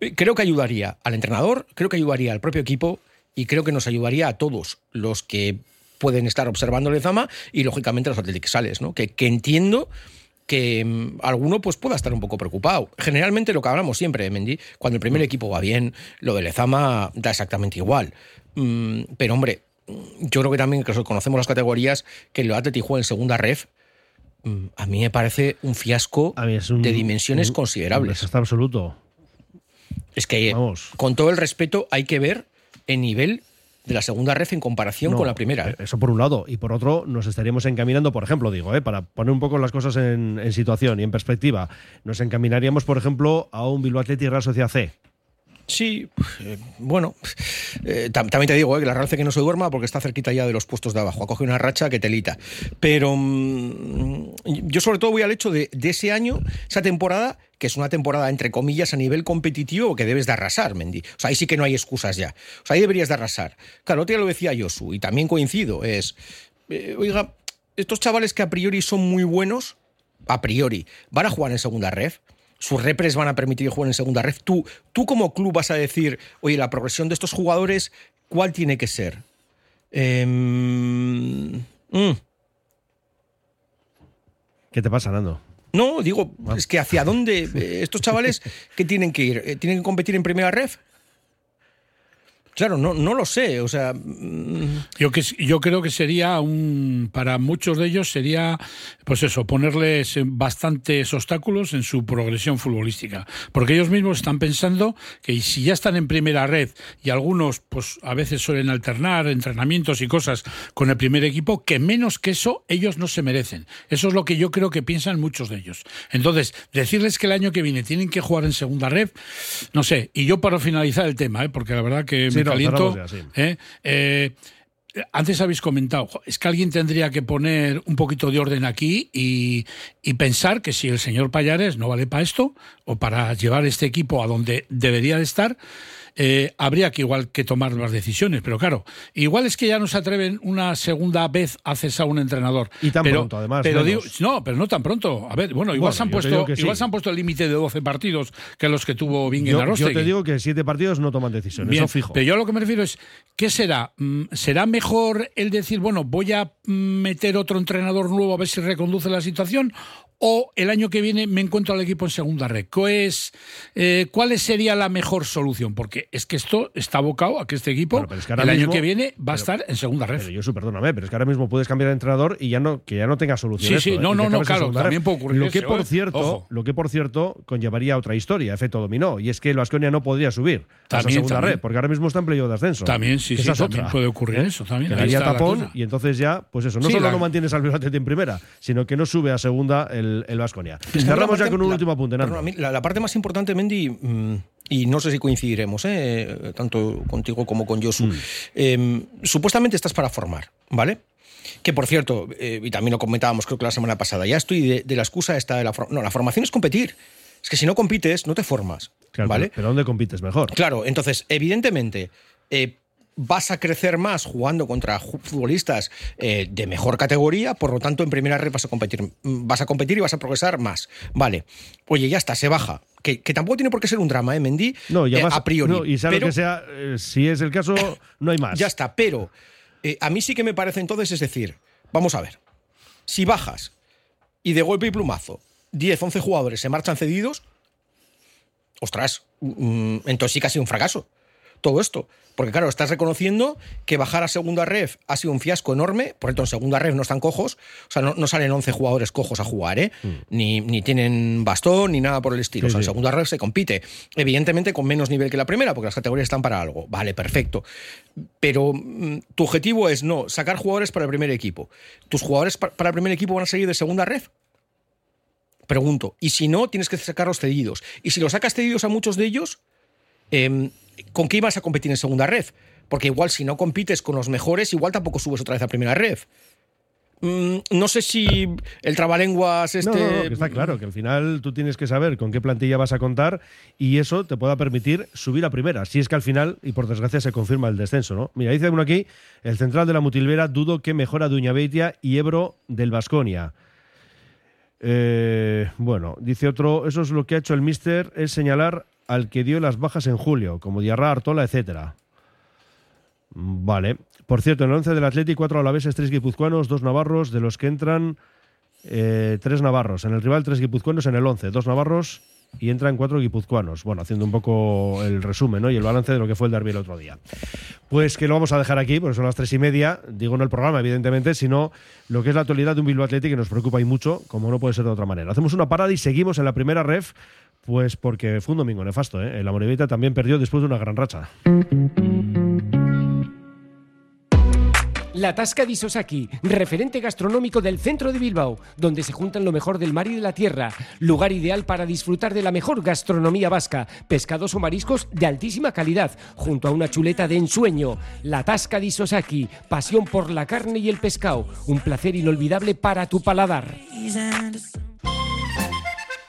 Eh, Creo que ayudaría al entrenador, creo que ayudaría al propio equipo y creo que nos ayudaría a todos los que pueden estar observando el Zama y lógicamente los Athletic Sales, ¿no? que, que entiendo que mm, alguno pues pueda estar un poco preocupado. Generalmente lo que hablamos siempre de Mendy, cuando el primer equipo va bien, lo de Lezama da exactamente igual. Mm, pero hombre, yo creo que también que conocemos las categorías, que el Athletic juega en segunda ref, mm, a mí me parece un fiasco un- de dimensiones un- considerables. Está absoluto. Es que, Vamos. con todo el respeto, hay que ver el nivel de la segunda ref en comparación No, con la primera. eh, Eso por un lado. Y por otro, nos estaríamos encaminando, por ejemplo, digo, eh, para poner un poco las cosas en, en situación y en perspectiva, nos encaminaríamos, por ejemplo, a un Bilbao Athletic Real Sociedad C. Sí, eh, bueno, eh, tam- también te digo que la Real hace que no se duerma porque está cerquita ya de los puestos de abajo. Ha cogido una racha que telita. Pero mm, yo sobre todo voy al hecho de, de ese año, esa temporada, que es una temporada entre comillas a nivel competitivo que debes de arrasar, Mendy. O sea, ahí sí que no hay excusas ya. O sea, ahí deberías de arrasar. Claro, día lo decía Josu y también coincido. Es, eh, oiga, estos chavales que a priori son muy buenos, a priori, van a jugar en segunda ref. Sus repres van a permitir jueguen en segunda ref. Tú, tú como club vas a decir, oye, la progresión de estos jugadores, ¿cuál tiene que ser? Em, mm, ¿Qué te pasa, Nando? No, digo, es que hacia dónde eh, estos chavales que tienen que ir, Eh, tienen que competir en primera ref. Claro, no, no lo sé. O sea, mm, Yo, que, yo creo que sería un. Para muchos de ellos sería, pues eso, ponerles bastantes obstáculos en su progresión futbolística. Porque ellos mismos están pensando que si ya están en primera red y algunos, pues a veces suelen alternar entrenamientos y cosas con el primer equipo, que menos que eso ellos no se merecen. Eso es lo que yo creo que piensan muchos de ellos. Entonces, decirles que el año que viene tienen que jugar en segunda red, no sé. Y yo para finalizar el tema, ¿eh? porque la verdad que caliento. ya, sí. ¿eh? Eh, antes habéis comentado, es que alguien tendría que poner un poquito de orden aquí y, y pensar que si el señor Payares no vale para esto o para llevar este equipo a donde debería de estar, eh, habría que igual que tomar las decisiones. Pero claro, igual es que ya no se atreven una segunda vez a cesar un entrenador. Y tan pero, pronto, además, Pero digo, no, pero no tan pronto. A ver, bueno, igual Bueno, se han puesto, sí. igual se han puesto el límite de 12 partidos que los que tuvo Bingen Yo, yo te digo que siete partidos no toman decisiones, Bien, eso fijo. Pero yo a lo que me refiero es, ¿qué será? Mm, ¿Será mejor el decir, bueno, voy a mm, meter otro entrenador nuevo a ver si reconduce la situación? ¿O el año que viene me encuentro al equipo en segunda red? ¿Qué es, eh, ¿Cuál sería la mejor solución? Porque es que esto está abocado a que este equipo Bueno, pero es que ahora el año que viene va a estar en segunda red. Pero yo, perdóname, pero es que ahora mismo puedes cambiar de entrenador y ya no, que ya no tenga solución. Sí, sí, ¿eh? no, no, no, claro, segunda también puede ocurrir Lo que eso, por cierto, Ojo. lo que por cierto conllevaría otra historia, efecto dominó, y es que el Vasconia no podría subir a esa También, segunda también. red, porque ahora mismo está en playoff de ascenso. También, sí, sí, también puede ocurrir ¿eh? eso también. Ahí está tapón y entonces ya, pues eso, no Sí, solo la- no mantienes al Bilbao en primera, sino que no sube a segunda el, el Vasconia. Cerramos ya con un la- último apunte, la, la parte más importante, Mendy, mm, y no sé si coincidiremos, ¿eh? tanto contigo como con Josu, Mm. eh, supuestamente estás para formar, ¿vale? Que por cierto, eh, y también lo comentábamos creo que la semana pasada, ya estoy de, de la excusa esta de la formación. No, la formación es competir. Es que si no compites, no te formas, Claro, ¿vale? pero, pero ¿dónde compites mejor? Claro, entonces, evidentemente, eh, vas a crecer más jugando contra futbolistas eh, de mejor categoría, por lo tanto, en primera red vas a competir, mm, vas a competir y vas a progresar más. Vale. Oye, ya está, se baja. Que, que tampoco tiene por qué ser un drama, ¿eh, Mendy? No, y Eh, además, a priori. no, y sea Pero- lo que sea, eh, si es el caso, <coughs> no hay más. ya está, pero eh, a mí sí que me parece entonces, es decir, vamos a ver, si bajas y de golpe y plumazo 10, 11 jugadores se marchan cedidos, ostras, mm, entonces sí que ha sido un fracaso. Todo esto. Porque claro, estás reconociendo que bajar a segunda ref ha sido un fiasco enorme, por cierto, en segunda ref no están cojos, o sea, no, salen 11 jugadores cojos a jugar, ¿eh? Mm. Ni, ni, tienen bastón, ni nada por el estilo. o sea, en segunda ref se compite, evidentemente con menos nivel que la primera, porque las categorías están para algo. Vale, perfecto. Pero mm, tu objetivo es no, sacar jugadores para el primer equipo. ¿Tus jugadores para el primer equipo van a salir de segunda ref? Pregunto. Y si no, tienes que sacarlos cedidos. Y si los sacas cedidos a muchos de ellos, eh, ¿con qué ibas a competir en segunda red? Porque igual si no compites con los mejores, igual tampoco subes otra vez a primera red. Mm, no sé si el trabalenguas este. No, está claro que al final tú tienes que saber con qué plantilla vas a contar y eso te pueda permitir subir a primera. Si es que al final, y por desgracia, se confirma el descenso, ¿no? Mira, dice uno aquí: el central de la Mutilvera dudo que mejora Beitia y Ebro del Vasconia. Eh, bueno, dice otro: eso es lo que ha hecho el Mister, es señalar al que dio las bajas en julio, como Diarra, Artola, etcétera. Vale. Por cierto, en el 11 del Atlético, cuatro alaveses, tres guipuzcoanos, dos navarros, de los que entran eh, tres navarros. En el rival, tres guipuzcoanos en el 11, dos navarros y entran cuatro guipuzcoanos. Bueno, haciendo un poco el resumen ¿no? y el balance de lo que fue el derby el otro día. Pues que lo vamos a dejar aquí, porque son las tres y media. Digo no el programa, evidentemente, sino lo que es la actualidad de un Bilbao Atlético que nos preocupa y mucho, como no puede ser de otra manera. Hacemos una parada y seguimos en la primera ref pues porque fue un domingo nefasto. ¿eh? La Morevita también perdió después de una gran racha. La Tasca de Isosaki, referente gastronómico del centro de Bilbao, donde se juntan lo mejor del mar y de la tierra. Lugar ideal para disfrutar de la mejor gastronomía vasca, pescados o mariscos de altísima calidad, junto a una chuleta de ensueño. La Tasca de Isosaki, pasión por la carne y el pescado, un placer inolvidable para tu paladar.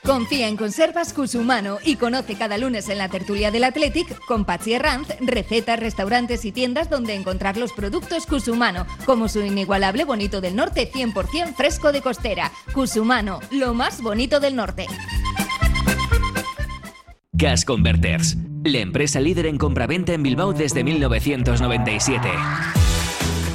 Confía en Conservas Cusumano y conoce cada lunes en la tertulia del Athletic con Patsy Ranz recetas, restaurantes y tiendas donde encontrar los productos Cusumano, como su inigualable bonito del norte 100% fresco de costera. Cusumano, lo más bonito del norte. Gas Converters, la empresa líder en compraventa en Bilbao desde 1997.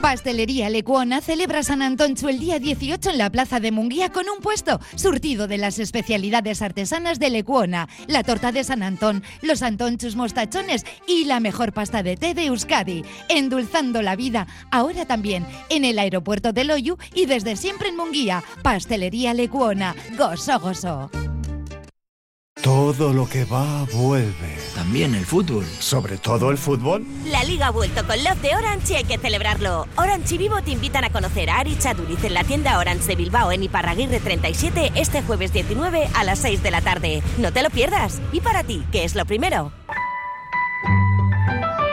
Pastelería Lecuona celebra San Antoncho el día 18 en la Plaza de Munguía con un puesto surtido de las especialidades artesanas de Lecuona, la torta de San Antón, los antonchos mostachones y la mejor pasta de té de Euskadi, endulzando la vida, ahora también en el aeropuerto de Loyu y desde siempre en Munguía. Pastelería Lecuona, gozo gozo. Todo lo que va vuelve. También el fútbol. Sobre todo el fútbol. La liga ha vuelto con Love de Orange y hay que celebrarlo. Orange y Vivo te invitan a conocer a Ari Chaduriz en la tienda Orange de Bilbao en Iparraguirre 37 este jueves 19 a las 6 de la tarde. No te lo pierdas. ¿Y para ti, qué es lo primero?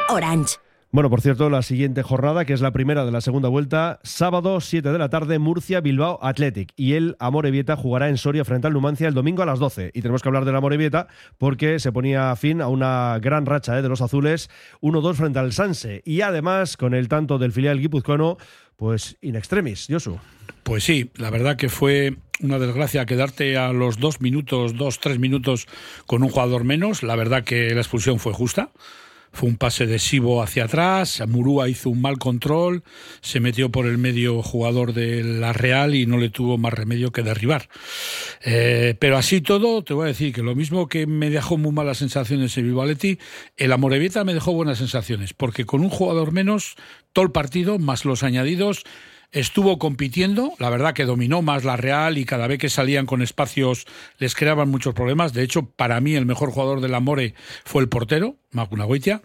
Orange. Bueno, por cierto, la siguiente jornada, que es la primera de la segunda vuelta, sábado 7 de la tarde, Murcia, Bilbao, Athletic. Y el Amorebieta jugará en Soria frente al Numancia el domingo a las 12. Y tenemos que hablar del Amorebieta porque se ponía fin a una gran racha ¿eh? de los azules, 1-2 frente al Sanse. Y además, con el tanto del filial guipuzcoano, pues in extremis, Josu. Pues sí, la verdad que fue una desgracia quedarte a los dos minutos, dos, tres minutos con un jugador menos. La verdad que la expulsión fue justa. Fue un pase de Sibo hacia atrás, Murúa hizo un mal control, se metió por el medio jugador de la Real y no le tuvo más remedio que derribar. Eh, pero así todo, te voy a decir que lo mismo que me dejó muy malas sensaciones en Vivaletti, el Amorebieta me dejó buenas sensaciones, porque con un jugador menos, todo el partido, más los añadidos, estuvo compitiendo, la verdad que dominó más la Real y cada vez que salían con espacios les creaban muchos problemas. De hecho, para mí el mejor jugador del Amore fue el portero, Macunagoitia,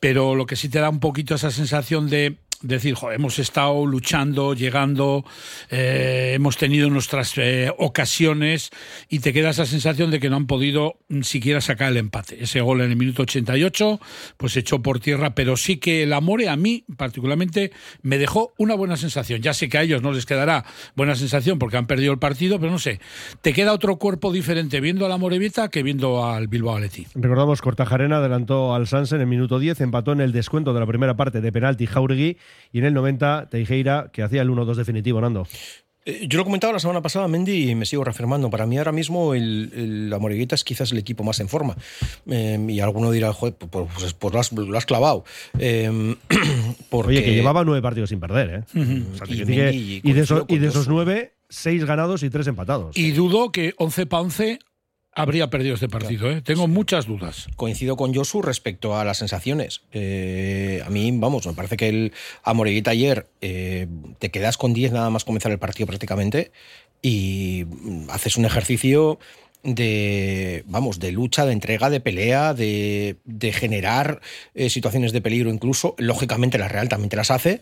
pero lo que sí te da un poquito esa sensación de decir, hemos estado luchando, llegando, eh, hemos tenido nuestras eh, ocasiones y te queda esa sensación de que no han podido siquiera sacar el empate. Ese gol en el minuto 88, pues echó por tierra, pero sí que el Amore a mí particularmente me dejó una buena sensación. Ya sé que a ellos no les quedará buena sensación porque han perdido el partido, pero no sé, te queda otro cuerpo diferente viendo al Vieta que viendo al Bilbao Athletic. Recordamos, Cortajarena adelantó al Sansen en el minuto 10, empató en el descuento de la primera parte de penalti Jauregui y en el 90 Teijeira, que hacía el 1-2 definitivo, Nando. Eh, Yo lo comentaba la semana pasada, Mendy, y me sigo reafirmando. Para mí ahora mismo el, el- la Moreguita es quizás el equipo más en forma. Eh, y alguno dirá, joder, pues, pues- pues lo, has, lo has clavado. Eh, <clears throat> porque, Oye, que llevaba nueve partidos sin perder, ¿eh? O sea, Y quiero decir Mendy, que- y de esos, y con de esos Josu. nueve, seis ganados y tres empatados. Y dudo que 11 para 11 habría perdido este partido. ¿eh? Tengo muchas dudas. Coincido con Josu respecto a las sensaciones. Eh, a mí, vamos, me parece que el a Moreguita ayer eh, te quedas con 10 nada más comenzar el partido prácticamente y mm, haces un ejercicio de, vamos, de lucha, de entrega, de pelea, de, de generar eh, situaciones de peligro incluso. Lógicamente la Real también te las hace.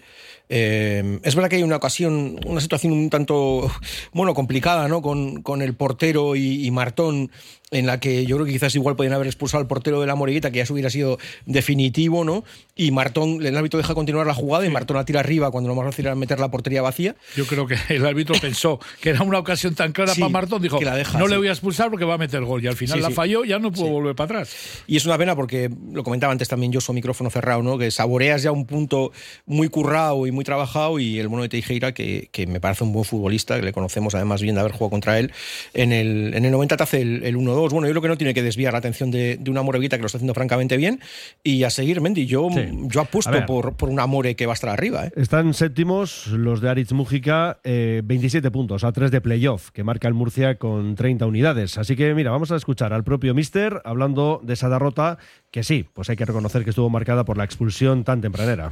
Eh, es verdad que hay una ocasión, una situación un tanto, bueno, complicada, ¿no? Con, con el portero y, y Martón, en la que yo creo que quizás igual podían haber expulsado al portero de la Moreguita, que ya eso hubiera sido definitivo, ¿no? Y Martón, el árbitro deja continuar la jugada y Martón la tira arriba cuando lo más fácil era meter la portería vacía. Yo creo que el árbitro <laughs> pensó que era una ocasión tan clara Sí, para Martón. Dijo, que la deja, no sí. le voy a expulsar porque va a meter gol. Y al final Sí, la falló, ya no pudo volver para atrás. Y es una pena porque, lo comentaba antes también yo, su micrófono cerrado, ¿no? Que saboreas ya un punto muy currado y muy trabajado y el bueno de Teijeira, que, que me parece un buen futbolista, que le conocemos además bien de haber jugado contra él, en el, en el 90 te hace el, el 1-2. Bueno, yo creo que no tiene que desviar la atención de, de una Moreguita que lo está haciendo francamente bien y a seguir, Mendy. Yo, Sí. yo apuesto por, por una More que va a estar arriba, ¿eh? Están séptimos los de Aritz Mújica, eh, 27 puntos a 3 de playoff, que marca el Murcia con 30 unidades. Así que, mira, vamos a escuchar al propio Mister hablando de esa derrota que sí, pues hay que reconocer que estuvo marcada por la expulsión tan tempranera.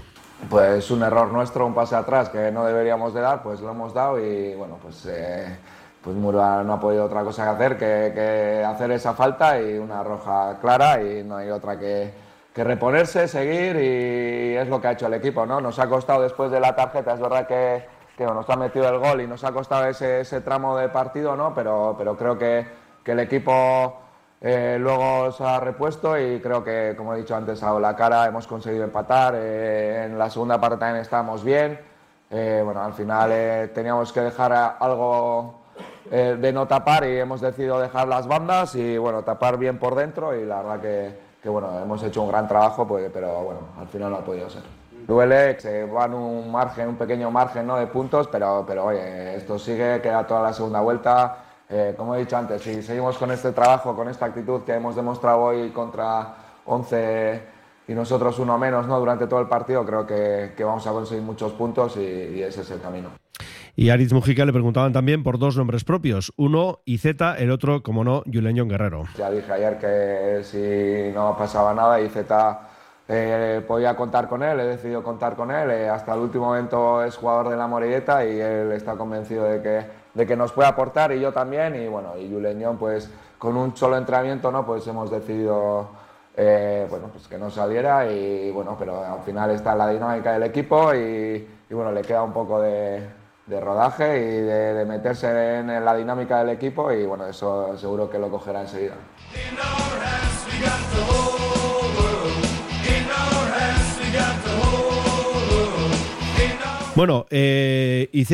Pues un error nuestro, un pase atrás que no deberíamos de dar, pues lo hemos dado y bueno, pues, eh, pues Murcia no ha podido otra cosa que hacer que, hacer esa falta y una roja clara y no hay otra que, que reponerse, seguir y es lo que ha hecho el equipo, ¿no? Nos ha costado después de la tarjeta, es verdad que, nos ha metido el gol y nos ha costado ese, ese tramo de partido, ¿no? Pero, pero creo que, el equipo eh, luego se ha repuesto y creo que, como he dicho antes, a la cara hemos conseguido empatar. eh, en la segunda parte también estábamos bien. Eh, bueno, al final teníamos que dejar algo eh, de no tapar y hemos decidido dejar las bandas y bueno, tapar bien por dentro y la verdad que, que, bueno, hemos hecho un gran trabajo, pues, pero bueno, al final no ha podido ser. Duele, se van un margen, un pequeño margen ¿no? de puntos, pero, pero oye, esto sigue, queda toda la segunda vuelta. Eh, como he dicho antes, si seguimos con este trabajo, con esta actitud que hemos demostrado hoy contra 11 y nosotros uno menos ¿no? durante todo el partido, creo que, que vamos a conseguir muchos puntos y, y ese es el camino. Y a Mújica le preguntaban también por dos nombres propios, uno Z, el otro, como no, Julen Guerrero. Ya dije ayer que si no pasaba nada y Z eh, podía contar con él, he decidido contar con él. eh, hasta el último momento es jugador de la Morilleta y él está convencido de que, de que nos puede aportar y yo también. Y bueno, y Julen John, pues con un solo entrenamiento, ¿no? Pues hemos decidido eh, bueno, pues que no saliera y bueno, pero al final está la dinámica del equipo y, y bueno, le queda un poco de, de rodaje y de, de meterse en la dinámica del equipo y bueno, eso seguro que lo cogerá enseguida. Bueno, eh, IZ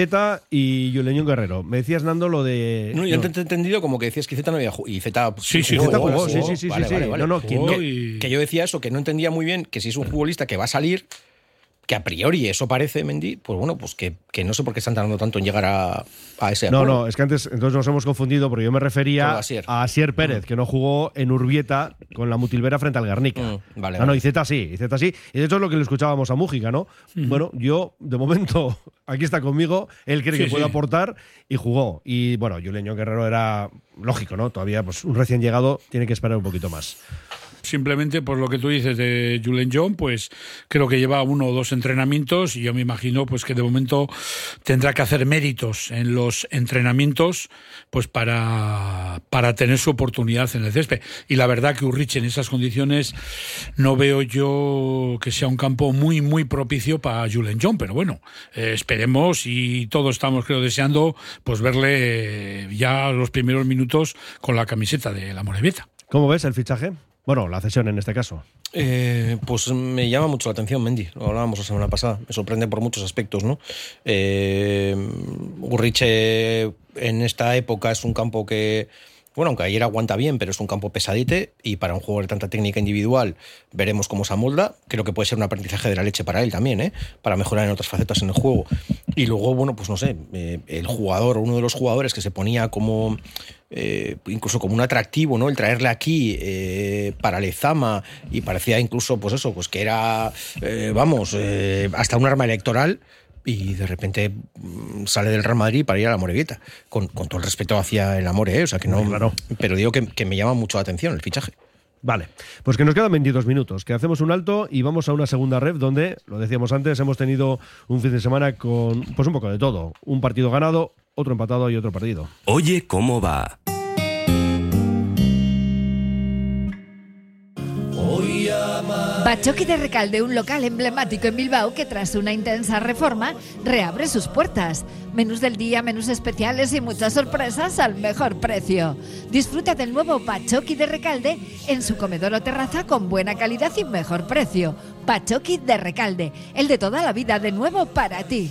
y Julen Guerrero. Me decías, Nando, lo de. No, yo te he entendido como que decías que Z no había jugado. Y Z, Sí, sí, Z jugó, sí, sí, sí, Vale, sí, vale, sí. vale. No, no, quien que, que yo decía eso, que no entendía muy bien que si es un futbolista que va a salir, que a priori eso parece, Mendy, pues bueno, pues que, que no sé por qué están tardando tanto en llegar a, a ese No, acuerdo. no, es que antes entonces nos hemos confundido porque yo me refería Asier. a Asier Pérez, que no jugó en Urbieta con la Mutilvera frente al Guernica. Mm, vale, no, no, y Z sí, y Z sí. Y de hecho es lo que le escuchábamos a Mújica, ¿no? Bueno, yo, de momento, <laughs> aquí está conmigo, él cree Sí, que puede sí. aportar y jugó. Y bueno, Juleño Guerrero era lógico, ¿no? Todavía, pues un recién llegado tiene que esperar un poquito más. Simplemente por lo que tú dices de Julen John, pues creo que lleva uno o dos entrenamientos y yo me imagino pues que de momento tendrá que hacer méritos en los entrenamientos pues para, para tener su oportunidad en el césped. Y la verdad que Urrich en esas condiciones no veo yo que sea un campo muy muy propicio para Julen John, pero bueno, eh, esperemos y todos estamos creo deseando pues verle eh, ya los primeros minutos con la camiseta de la Morevieta. ¿Cómo ves el fichaje? Bueno, la cesión en este caso. Eh, pues me llama mucho la atención Mendy, lo hablábamos la semana pasada, me sorprende por muchos aspectos, ¿no? Eh, Gurriche en esta época es un campo que, bueno, aunque ayer aguanta bien, pero es un campo pesadite y para un jugador de tanta técnica individual veremos cómo se amolda. Creo que puede ser un aprendizaje de la leche para él también, ¿eh? para mejorar en otras facetas en el juego. Y luego, bueno, pues no sé, eh, el jugador, uno de los jugadores que se ponía como eh, incluso como un atractivo, ¿no? El traerle aquí eh, para Lezama y parecía incluso, pues eso, pues que era, vamos, hasta un arma electoral y de repente mm, sale del Real Madrid para ir a la Morevieta, con, con todo el respeto hacia el Amore, ¿eh? o sea que no, pero digo que, que me llama mucho la atención el fichaje. Vale, pues que nos quedan 22 minutos, que hacemos un alto y vamos a una segunda ref donde, lo decíamos antes, hemos tenido un fin de semana con pues un poco de todo. Un partido ganado, otro empatado y otro perdido. Oye, ¿cómo va? Bachoqui de Recalde, un local emblemático en Bilbao que tras una intensa reforma reabre sus puertas. Menús del día, menús especiales y muchas sorpresas al mejor precio. Disfruta del nuevo Bachoqui de Recalde en su comedor o terraza con buena calidad y mejor precio. Bachoqui de Recalde, el de toda la vida de nuevo para ti.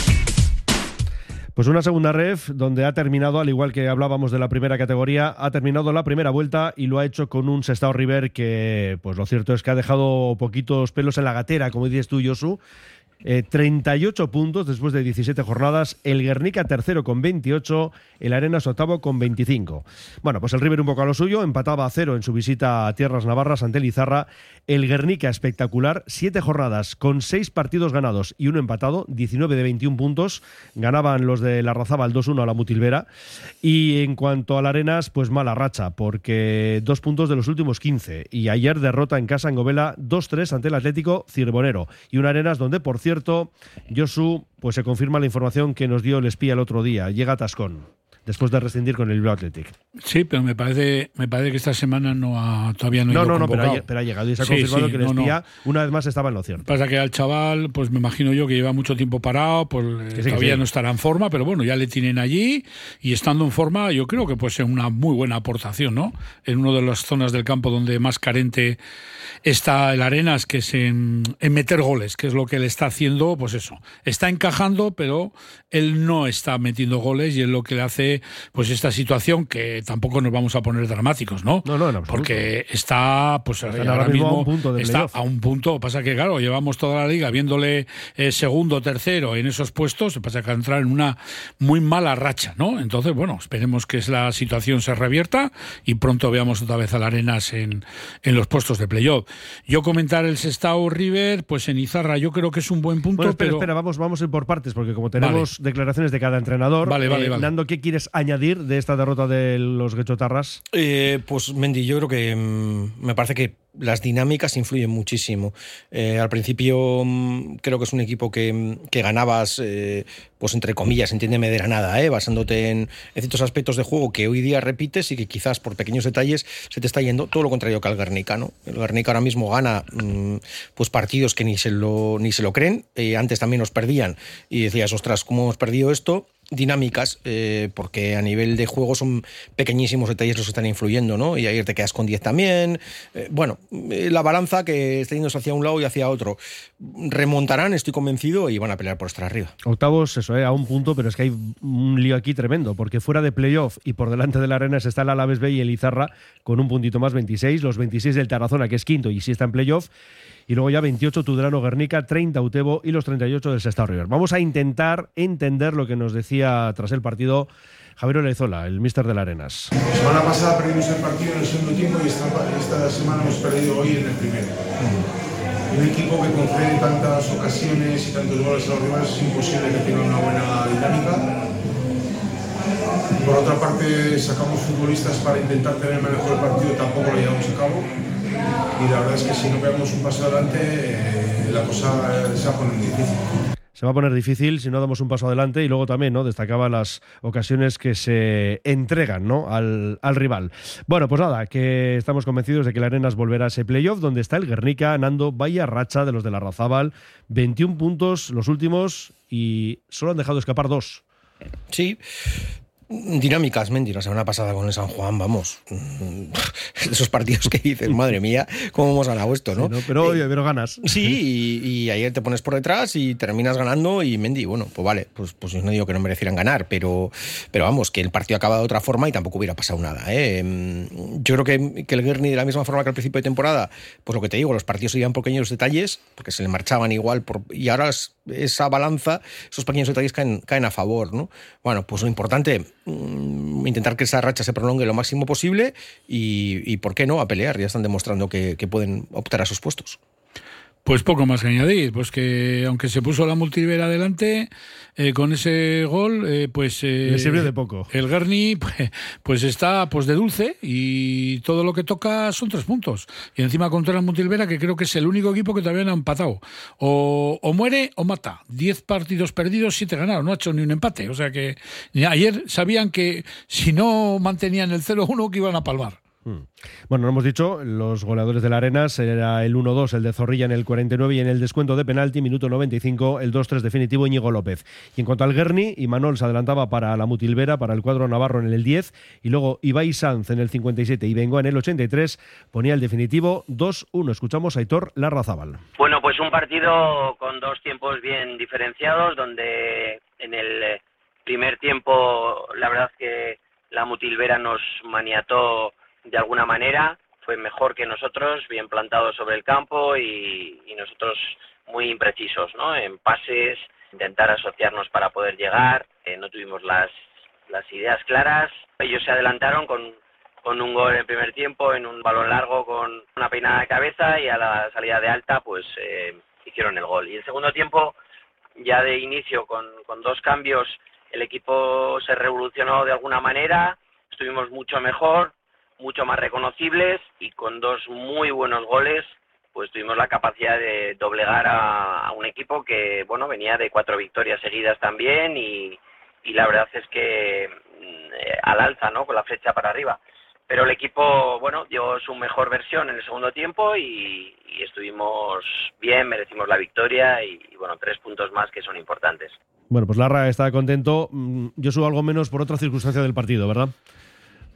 Pues una segunda ref donde ha terminado, al igual que hablábamos de la primera categoría, ha terminado la primera vuelta y lo ha hecho con un Sestao River que, pues lo cierto es que ha dejado poquitos pelos en la gatera, como dices tú, Josu. Eh, 38 puntos después de 17 jornadas. El Guernica tercero con 28. El Arenas octavo con 25. Bueno, pues el River un poco a lo suyo. Empataba a cero en su visita a Tierras Navarras ante el Izarra. El Guernica espectacular. Siete jornadas con seis partidos ganados y uno empatado. 19 de 21 puntos. Ganaban los de la Razábal 2-1 a la Mutilvera. Y en cuanto al Arenas, pues mala racha porque dos puntos de los últimos 15. Y ayer derrota en casa en Govela 2-3 ante el Atlético Cirbonero. Y un Arenas donde, por cierto, Josu, pues se confirma la información que nos dio el espía el otro día. Llega Tascón, después de rescindir con el Bilbao Athletic. Sí, pero me parece, me parece que esta semana no ha, todavía no ha No, ido no, no, pero ha, pero ha llegado y se ha Sí, confirmado sí, que el no, no. espía una vez más estaba en la opción. Pasa que al chaval, pues me imagino yo que lleva mucho tiempo parado, pues eh, sí, que todavía no estará en forma, pero bueno, ya le tienen allí y estando en forma, yo creo que puede ser una muy buena aportación, ¿no? En una de las zonas del campo donde más carente está el Arenas, que es en, en meter goles, que es lo que él está haciendo, pues eso. Está encajando, pero él no está metiendo goles y es lo que le hace, pues esta situación que tampoco nos vamos a poner dramáticos, ¿no? No, no, absoluto. Porque está, pues ahora, ahora mismo mismo, a un punto de está a un punto. Pasa que, claro, llevamos toda la liga viéndole eh, segundo, tercero en esos puestos. Pasa que ha entrado en una muy mala racha, ¿no? Entonces, bueno, esperemos que la situación se revierta y pronto veamos otra vez a la Arenas en, en los puestos de playoff. Yo comentar el Sestao River, pues en Izarra yo creo que es un buen punto, Bueno, espera, pero espera, vamos, vamos a ir por partes, porque como tenemos declaraciones de cada entrenador, Vale, vale, eh, vale. Nando, ¿qué quieres añadir de esta derrota de los Guechotarras? Eh, pues Mendy, yo creo que mm, me parece que las dinámicas influyen muchísimo. Eh, al principio mm, creo que es un equipo que, mm, que ganabas, eh, pues entre comillas, entiéndeme de la nada, eh, basándote en, ciertos aspectos de juego que hoy día repites y que quizás por pequeños detalles se te está yendo todo lo contrario que al Guernica. ¿no? El Guernica ahora mismo gana pues partidos que ni se lo, ni se lo creen. Antes también los perdían y decías, ostras, ¿cómo hemos perdido esto? Dinámicas, eh, porque a nivel de juego son pequeñísimos detalles los que están influyendo, ¿no? Y ayer te quedas con 10 también. Eh, bueno, eh, la balanza que está yéndose hacia un lado y hacia otro. Remontarán, estoy convencido, y van a pelear por estar arriba. Octavos, eso, a un punto, pero es que hay un lío aquí tremendo, porque fuera de playoff y por delante de la Arenas está el Alaves B y el Izarra con un puntito más, 26, los 26 del Tarazona, que es quinto y sí está en playoff, y luego ya 28 Tudelano Guernica, 30 Utebo y los 38 del Sestao River. Vamos a intentar entender lo que nos decía tras el partido Javier Olezola, el míster de la Arenas. La semana pasada perdimos el partido en el segundo tiempo y esta, esta semana hemos perdido hoy en el primero. Un equipo que concede tantas ocasiones y tantos goles a los rivales es imposible que tenga una buena dinámica. Por otra parte, sacamos futbolistas para intentar tener el mejor partido, tampoco lo llevamos a cabo. Y la verdad es que si no pegamos un paso adelante, eh, la cosa se va a poner difícil. Se va a poner difícil si no damos un paso adelante y luego también ¿no? destacaba las ocasiones que se entregan ¿no? al, al rival. Bueno, pues nada, que estamos convencidos de que la Arenas volverá a ese playoff donde está el Guernica, Nando, vaya racha de los de la Razábal, 21 puntos los últimos y solo han dejado escapar dos. Sí, dinámicas, Mendy, la semana pasada con el San Juan, vamos. <laughs> Esos partidos que dices, madre mía, cómo hemos ganado esto, ¿no? Sí, ¿no? Pero, oye, pero ganas. Sí, <laughs> y, y, ayer te pones por detrás y terminas ganando y Mendy, bueno, pues vale, pues, pues yo no digo que no merecieran ganar, pero, pero vamos, que el partido acaba de otra forma y tampoco hubiera pasado nada. ¿eh? Yo creo que, que el Guerni, de la misma forma que al principio de temporada, pues lo que te digo, los partidos se iban por pequeños detalles, porque se le marchaban igual, por, y ahora esa balanza, esos pequeños detalles caen, caen a favor, ¿no? Bueno, pues lo importante intentar que esa racha se prolongue lo máximo posible y, ¿por qué no?, a pelear. Ya están demostrando que pueden optar a sus puestos. Pues poco más que añadir, pues que aunque se puso la multivera adelante, eh, con ese gol, eh, pues... Eh, Le sirve de poco. El Garni <laughs> pues, pues, está pues de dulce y todo lo que toca son tres puntos. Y encima contra el Multivera, que creo que es el único equipo que todavía no ha empatado. O, o muere o mata. Diez partidos perdidos, siete ganados. No ha hecho ni un empate. O sea que ayer sabían que si no mantenían el 0-1 que iban a palmar. Hmm. Bueno, no hemos dicho, los goleadores de la Arenas era el 1-2, el de Zorrilla en el 49 y en el descuento de penalti, minuto 95, el 2-3 definitivo Íñigo López. Y en cuanto al Guerni, Imanol se adelantaba para la Mutilvera, para el cuadro Navarro en el 10 y luego Ibai Sanz en el 57 y Bengoa en el 83 ponía el definitivo 2-1. Escuchamos a Aitor Larrazábal. Bueno, pues un partido con dos tiempos bien diferenciados, donde en el primer tiempo la verdad que la Mutilvera nos maniató de alguna manera, fue mejor que nosotros, bien plantado sobre el campo y, y, nosotros muy imprecisos, ¿no? En pases, intentar asociarnos para poder llegar, eh, no tuvimos las, las ideas claras, ellos se adelantaron con, con un gol en el primer tiempo, en un balón largo con una peinada de cabeza y a la salida de alta pues eh, hicieron el gol. Y el segundo tiempo, ya de inicio con, con dos cambios, el equipo se revolucionó de alguna manera, estuvimos mucho mejor, mucho más reconocibles y con dos muy buenos goles pues tuvimos la capacidad de doblegar a, un equipo que bueno venía de cuatro victorias seguidas también y, y la verdad es que eh, al alza no con la flecha para arriba. Pero el equipo bueno dio su mejor versión en el segundo tiempo y, estuvimos bien merecimos la victoria y, y, bueno tres puntos más que son importantes. Bueno pues Larra está contento. Yo subo algo menos por otra circunstancia del partido verdad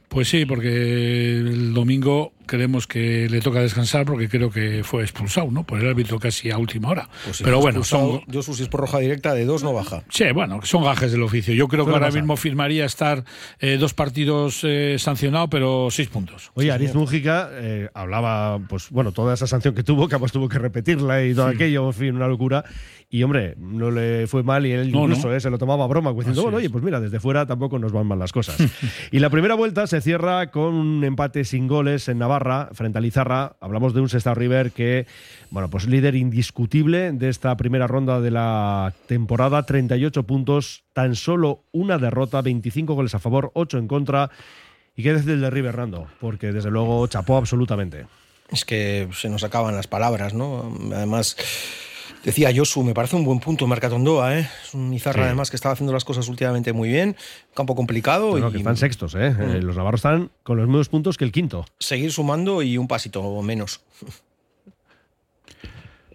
pues sí, porque el domingo creemos que le toca descansar porque creo que fue expulsado, ¿no? Por el árbitro casi a última hora. Pues si Pero bueno, son... Yo es por roja directa, de dos no baja. Sí, bueno, son gajes del oficio. Yo creo que ahora pasa? mismo firmaría estar eh, dos partidos eh, sancionado, pero seis puntos. Oye, Ariz Mújica eh, hablaba, pues bueno, toda esa sanción que tuvo, que además tuvo que repetirla y todo sí. aquello, en fin, una locura. Y hombre, no le fue mal y él no, incluso no. se lo tomaba a broma, diciendo, bueno, oye, pues mira, desde fuera tampoco nos van mal las cosas. <laughs> y la primera vuelta se cierra con un empate sin goles en Navarra frente a Lizarra. Hablamos de un Sestao River que, bueno, pues líder indiscutible de esta primera ronda de la temporada, 38 puntos, tan solo una derrota, 25 goles a favor, 8 en contra. ¿Y qué decir de River, Rando? Porque desde luego chapó absolutamente. Es que se nos acaban las palabras, ¿no? Además Decía Josu, me parece un buen punto Mercatondoa, ¿eh? Es un Izarra sí. además que estaba haciendo las cosas últimamente muy bien, campo complicado. Pero y... que están sextos, ¿eh? Mm. Los navarros están con los mismos puntos que el quinto. Seguir sumando y un pasito menos.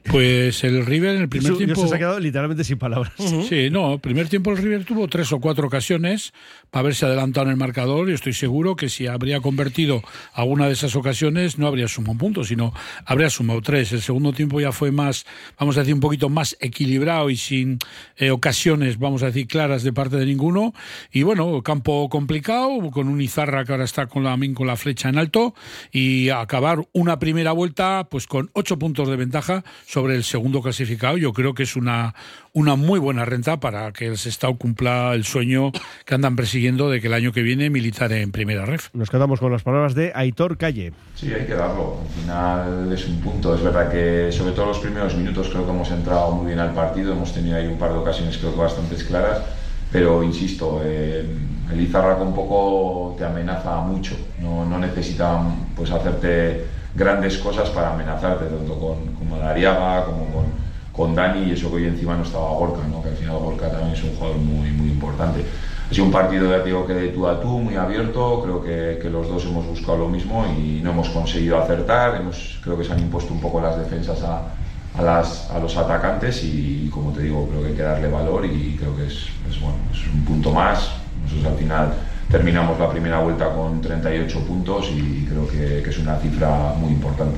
Pues el River en el primer tiempo. se ha quedado literalmente sin palabras. Sí, no, primer tiempo el River tuvo tres o cuatro ocasiones haberse adelantado en el marcador y estoy seguro que si habría convertido alguna de esas ocasiones no habría sumado un punto, sino habría sumado tres. El segundo tiempo ya fue más, vamos a decir, un poquito más equilibrado y sin eh, ocasiones, vamos a decir, claras de parte de ninguno. Y bueno, campo complicado, con un Izarra que ahora está con la, con la flecha en alto y acabar una primera vuelta pues con ocho puntos de ventaja sobre el segundo clasificado. Yo creo que es una, una muy buena renta para que el Sestao cumpla el sueño que andan persiguiendo de que el año que viene militar en primera ref. Nos quedamos con las palabras de Aitor Calle. Sí, hay que darlo. Al final es un punto. Es verdad que sobre todo los primeros minutos creo que hemos entrado muy bien al partido. Hemos tenido ahí un par de ocasiones creo que bastante claras. Pero insisto, eh, el Izarraco un poco te amenaza mucho. No, no necesita pues, hacerte grandes cosas para amenazarte, tanto con, con Madariaga como con, con Dani. Y eso que hoy encima no estaba Gorka, ¿no? que al final Gorka también es un jugador muy, muy importante. Ha sido un partido, ya digo, que de tú a tú, muy abierto. Creo que, que los dos hemos buscado lo mismo y no hemos conseguido acertar. Hemos, creo que se han impuesto un poco las defensas a, a, las, a los atacantes y, como te digo, creo que hay que darle valor y creo que es, es, bueno, es un punto más. Nosotros al final terminamos la primera vuelta con 38 puntos y creo que, que es una cifra muy importante.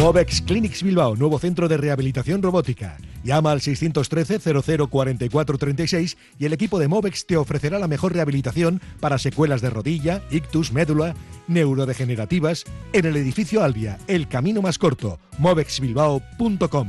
Movex Clinics Bilbao, nuevo centro de rehabilitación robótica. Llama al 613 00 44 36 y el equipo de Movex te ofrecerá la mejor rehabilitación para secuelas de rodilla, ictus, médula, neurodegenerativas en el edificio Albia, el camino más corto, movexbilbao.com.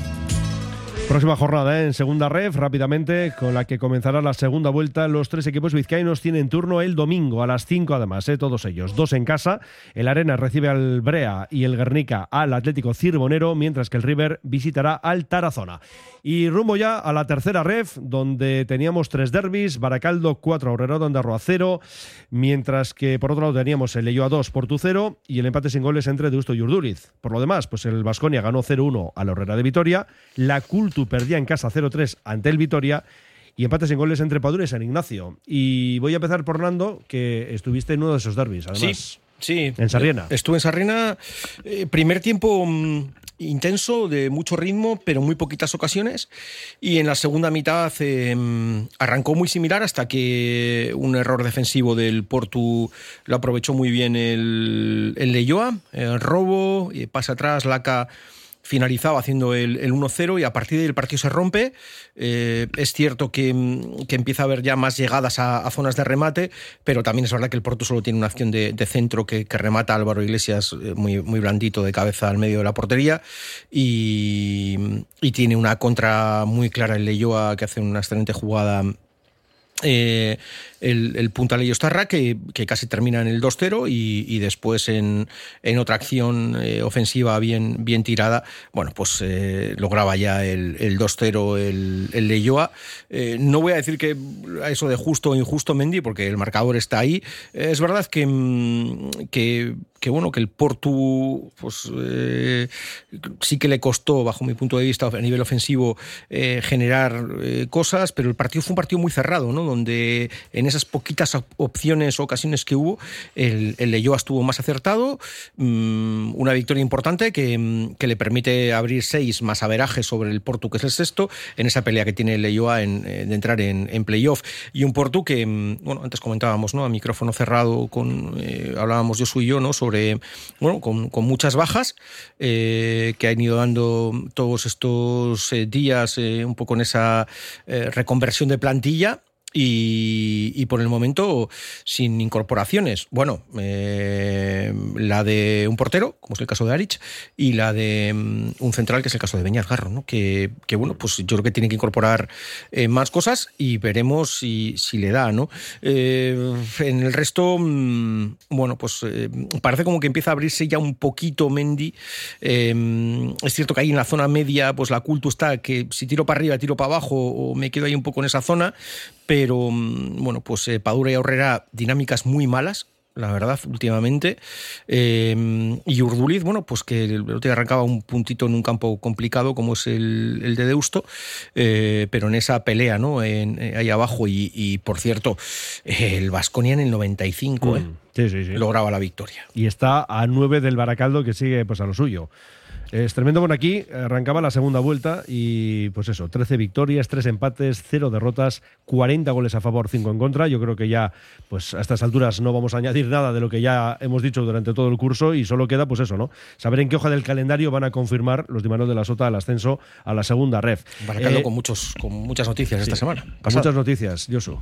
Próxima jornada ¿eh? en segunda ref, rápidamente, con la que comenzará la segunda vuelta. Los tres equipos vizcaínos tienen turno el domingo a las 5, además, ¿eh? todos ellos. Dos en casa. El Arena recibe al Brea y el Guernica al Atlético Cirbonero, mientras que el River visitará al Tarazona. Y rumbo ya a la tercera ref, donde teníamos tres derbis: Baracaldo 4, Aurrera de Arroa 0, mientras que por otro lado teníamos el Leyoa 2, Portu 0 y el empate sin goles entre Deusto y Urduriz. Por lo demás, pues el Vasconia ganó 0-1 al Aurrera de Vitoria, la Cultu perdía en casa 0-3 ante el Vitoria y empates en goles entre Padura y San Ignacio. Y voy a empezar por Nando, que estuviste en uno de esos derbis, además. Sí, sí. En Sarriena. Estuve en Sarriena. eh, primer tiempo mm, intenso, de mucho ritmo, pero muy poquitas ocasiones. Y en la segunda mitad mm, arrancó muy similar hasta que un error defensivo del Portu lo aprovechó muy bien el, el Leyoa. El robo, eh, pasa atrás, Laca finalizaba haciendo el, el 1-0 y a partir del partido se rompe. Eh, es cierto que, mm, que empieza a haber ya más llegadas a, zonas de remate, pero también es verdad que el Porto solo tiene una acción de, de centro que, que remata Álvaro Iglesias eh, muy, muy blandito de cabeza al medio de la portería y, y tiene una contra muy clara el Leyoa que hace una excelente jugada. eh, el, el Punta Leyostarra, que, que casi termina en el 2-0 y, después en, otra acción eh, ofensiva bien, bien tirada, bueno, pues eh, lograba ya el, el 2-0 el, el Leyoa. Eh, no voy a decir que eso de justo o injusto Mendy, porque el marcador está ahí. es verdad que, mm, que bueno, que el Portu pues, sí que le costó, bajo mi punto de vista, a nivel ofensivo, generar cosas, pero el partido fue un partido muy cerrado, ¿no? donde esas poquitas opciones o ocasiones que hubo, el, el Leyoa estuvo más acertado, mm, una victoria importante que, que, le permite abrir seis más averajes sobre el Portu, que es el sexto, en esa pelea que tiene el Leyoa en, de entrar en, en, playoff. Y un Portu que, mm, bueno, antes comentábamos, ¿no? A micrófono cerrado, con hablábamos yo y yo, ¿no? Sobre bueno, con, muchas bajas eh, que han ido dando todos estos eh, días eh, un poco en esa reconversión de plantilla y, por el momento sin incorporaciones. Bueno, eh, la de un portero, como es el caso de Arich, y la de um, un central, que es el caso de Beñat Garro, ¿no? que, que, bueno, pues yo creo que tiene que incorporar eh, más cosas y veremos si, si le da. ¿no? Eh, en el resto, um, bueno, pues parece como que empieza a abrirse ya un poquito Mendy. es cierto que ahí en la zona media, pues la culto está que si tiro para arriba, tiro para abajo, o me quedo ahí un poco en esa zona pero mm, bueno, pues eh, Padura y Aurrera dinámicas muy malas, la verdad, últimamente. Eh, y Urduliz, bueno, pues que el otro arrancaba un puntito en un campo complicado como es el, de Deusto, eh, pero en esa pelea, ¿no? En, ahí abajo. Y, por cierto, el Vasconia en el 95, mm, lograba la victoria. Y está a 9 del Baracaldo que sigue pues a lo suyo. Es tremendo. Bueno, aquí arrancaba la segunda vuelta y pues eso, 13 victorias, 3 empates, 0 derrotas, 40 goles a favor, 5 en contra. Yo creo que ya pues a estas alturas no vamos a añadir nada de lo que ya hemos dicho durante todo el curso y solo queda pues eso, ¿no? Saber en qué hoja del calendario van a confirmar los dimanos de la Sota el ascenso a la segunda ref. Baracaldo eh, con, muchos, con muchas noticias esta semana. muchas noticias, Josu.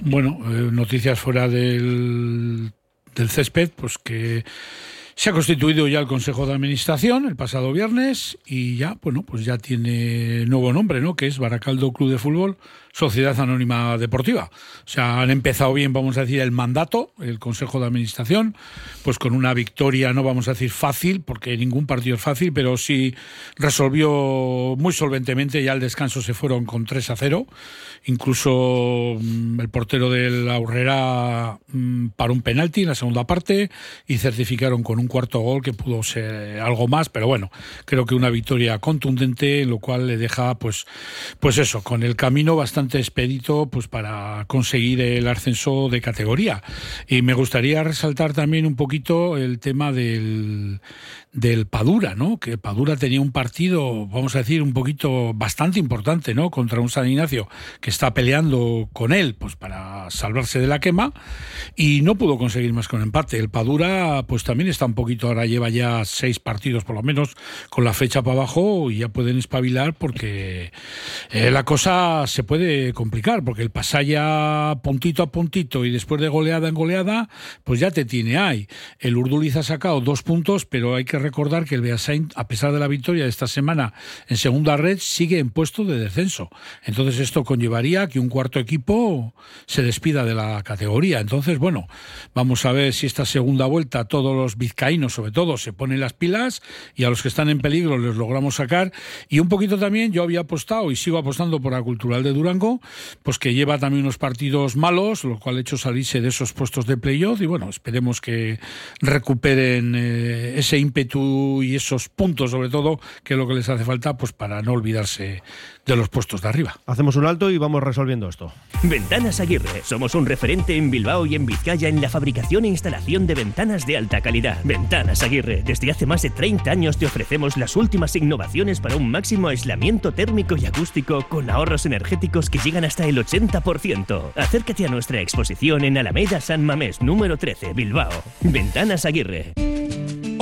Bueno, eh, noticias fuera del, del césped, pues que se ha constituido ya el Consejo de Administración el pasado viernes y ya, bueno, pues ya tiene nuevo nombre, ¿no? Que es Baracaldo Club de Fútbol Sociedad Anónima Deportiva. O sea, han empezado bien, vamos a decir, el mandato, el Consejo de Administración, pues con una victoria, no vamos a decir fácil, porque ningún partido es fácil, pero sí resolvió muy solventemente, ya al descanso se fueron con 3 a 0, incluso mm, el portero de la Urrera mm, para un penalti en la segunda parte y certificaron con un cuarto gol que pudo ser algo más, pero bueno, creo que una victoria contundente, lo cual le deja, pues, pues eso, con el camino bastante expedito pues para conseguir el ascenso de categoría. Y me gustaría resaltar también un poquito el tema del, del Padura, ¿no? Que Padura tenía un partido, vamos a decir, un poquito bastante importante, ¿no? Contra un San Ignacio que está peleando con él, pues para salvarse de la quema y no pudo conseguir más con empate. El Padura, pues también está un poquito, ahora lleva ya seis partidos por lo menos con la fecha para abajo y ya pueden espabilar porque eh, la cosa se puede complicar porque el pasaya puntito a puntito y después de goleada en goleada, pues ya te tiene ahí. El Urduliz ha sacado dos puntos, pero hay que recordar que el Beasain, a pesar de la victoria de esta semana en segunda red, sigue en puesto de descenso. Entonces esto conllevaría que un cuarto equipo se despida de la categoría. Entonces, bueno, vamos a ver si esta segunda vuelta todos los vizcaínos, sobre todo, se ponen las pilas y a los que están en peligro les logramos sacar. Y un poquito también yo había apostado y sigo apostando por la Cultural de Durango, pues que lleva también unos partidos malos, lo cual ha hecho salirse de esos puestos de playoff y bueno, esperemos que recuperen eh, ese ímpetu y esos puntos, sobre todo, que es lo que les hace falta pues para no olvidarse de los puestos de arriba. Hacemos un alto y vamos resolviendo esto. Ventanas Aguirre. Somos un referente en Bilbao y en Vizcaya en la fabricación e instalación de ventanas de alta calidad. Ventanas Aguirre. Desde hace más de 30 años te ofrecemos las últimas innovaciones para un máximo aislamiento térmico y acústico con ahorros energéticos que llegan hasta el 80%. Acércate a nuestra exposición en Alameda San Mamés número 13, Bilbao. Ventanas Aguirre.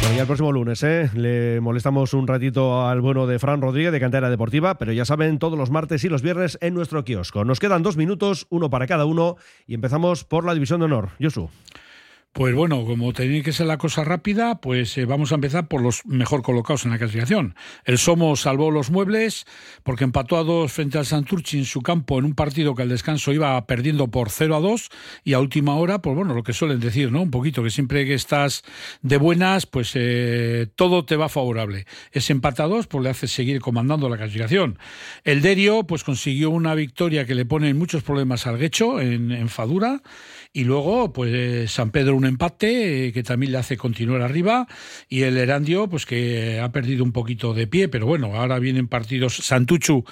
Bueno, ya el próximo lunes, ¿eh? Le molestamos un ratito al bueno de Fran Rodríguez de Cantera Deportiva, pero ya saben, todos los martes y los viernes en nuestro kiosco. Nos quedan dos minutos, uno para cada uno, y empezamos por la División de Honor. Yosu. Pues bueno, como tenía que ser la cosa rápida, pues eh, vamos a empezar por los mejor colocados en la clasificación. El Somo salvó los muebles porque empató a dos frente al Santurchi en su campo en un partido que al descanso iba perdiendo por 0 a 2 y a última hora, pues bueno, lo que suelen decir, ¿no? Un poquito que siempre que estás de buenas, pues eh, todo te va favorable. Ese empate a pues le hace seguir comandando la clasificación. El Derio, pues consiguió una victoria que le pone muchos problemas al Guecho en, en Fadura y luego, pues eh, San Pedro un empate eh, que también le hace continuar arriba. Y el Erandio, pues que ha perdido un poquito de pie, pero bueno, ahora vienen partidos. Santuchu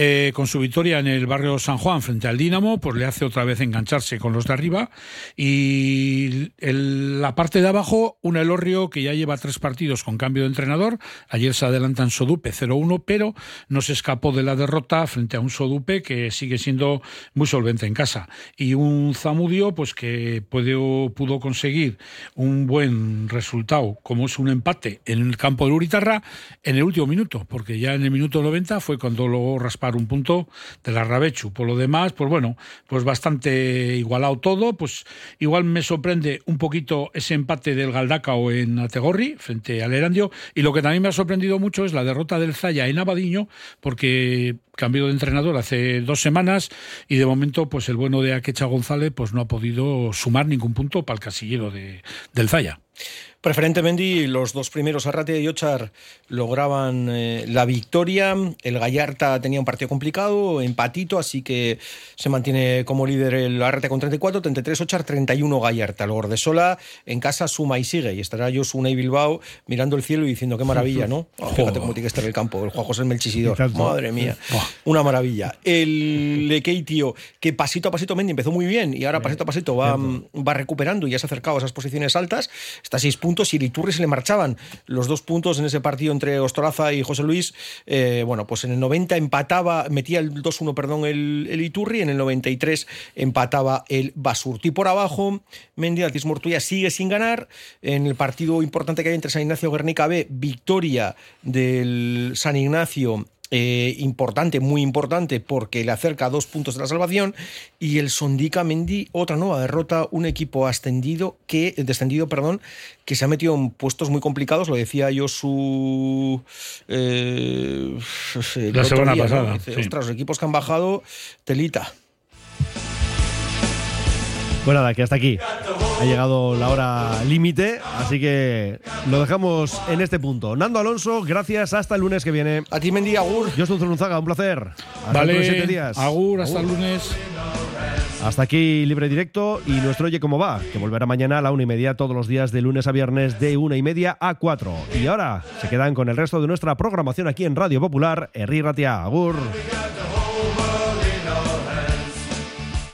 eh, con su victoria en el barrio San Juan frente al Dínamo, pues le hace otra vez engancharse con los de arriba. Y la parte de abajo, un Elorrio que ya lleva tres partidos con cambio de entrenador. Ayer se adelanta en Sodupe 0-1, pero no se escapó de la derrota frente a un Sodupe que sigue siendo muy solvente en casa. Y un Zamudio, pues que pudo, pudo conseguir un buen resultado, como es un empate en el campo de Uritarra, en el último minuto, porque ya en el minuto 90 fue cuando logró un punto de la Rabechu. Por lo demás, pues bueno, pues bastante igualado todo. Pues igual me sorprende un poquito ese empate del Galdacao en Ategorri frente al Erandio. Y lo que también me ha sorprendido mucho es la derrota del Zaya en Abadiño, porque cambió de entrenador hace dos semanas y de momento pues el bueno de Akecha González pues no ha podido sumar ningún punto para el casillero de, del Zaya. Preferentemente los dos primeros, Arrate y Ochar, lograban eh, la victoria. El Gallarta tenía un partido complicado, empatito, así que se mantiene como líder el Arrate con 34, 33 Ochar, 31 Gallarta. El Gordesola en casa suma y sigue. Y estará Josuna y Bilbao mirando el cielo y diciendo qué maravilla, ¿no? <laughs> Oh, fíjate cómo tiene que estar el campo. El Juan José Melchisidor. Madre mía. Una maravilla. El Lekeitio, que pasito a pasito Mendy empezó muy bien y ahora pasito a pasito va, va recuperando y ya se ha acercado a esas posiciones altas. Está a seis puntos y el Iturri se le marchaban los dos puntos en ese partido entre Ostolaza y José Luis. Eh, bueno, pues en el 90 empataba, metía el 2-1, perdón, el, el Iturri, en el 93 empataba el Basurti. por abajo, Mendy Altis Mortuya sigue sin ganar. En el partido importante que hay entre San Ignacio Guernica B, victoria del San Ignacio eh, importante, muy importante, porque le acerca dos puntos de la salvación. Y el Sondica Mendy, otra nueva derrota, un equipo ascendido que, descendido, perdón, que se ha metido en puestos muy complicados. Lo decía yo su. eh, <laughs> La semana día, ¿no? pasada, Dice, sí. Ostras, los equipos que han bajado, telita. Pues nada, que hasta aquí. Ha llegado la hora límite, así que lo dejamos en este punto. Nando Alonso, gracias. Hasta el lunes que viene. A ti, Mendy, Agur. Yo soy Zunzaga, un placer. Hasta Vale, dentro de siete días. Agur, hasta el lunes. Hasta aquí Libre Directo y nuestro Oye Cómo Va, que volverá mañana a la una y media todos los días de lunes a viernes de una y media a cuatro. Y ahora se quedan con el resto de nuestra programación aquí en Radio Popular, Herri Ratia. Agur.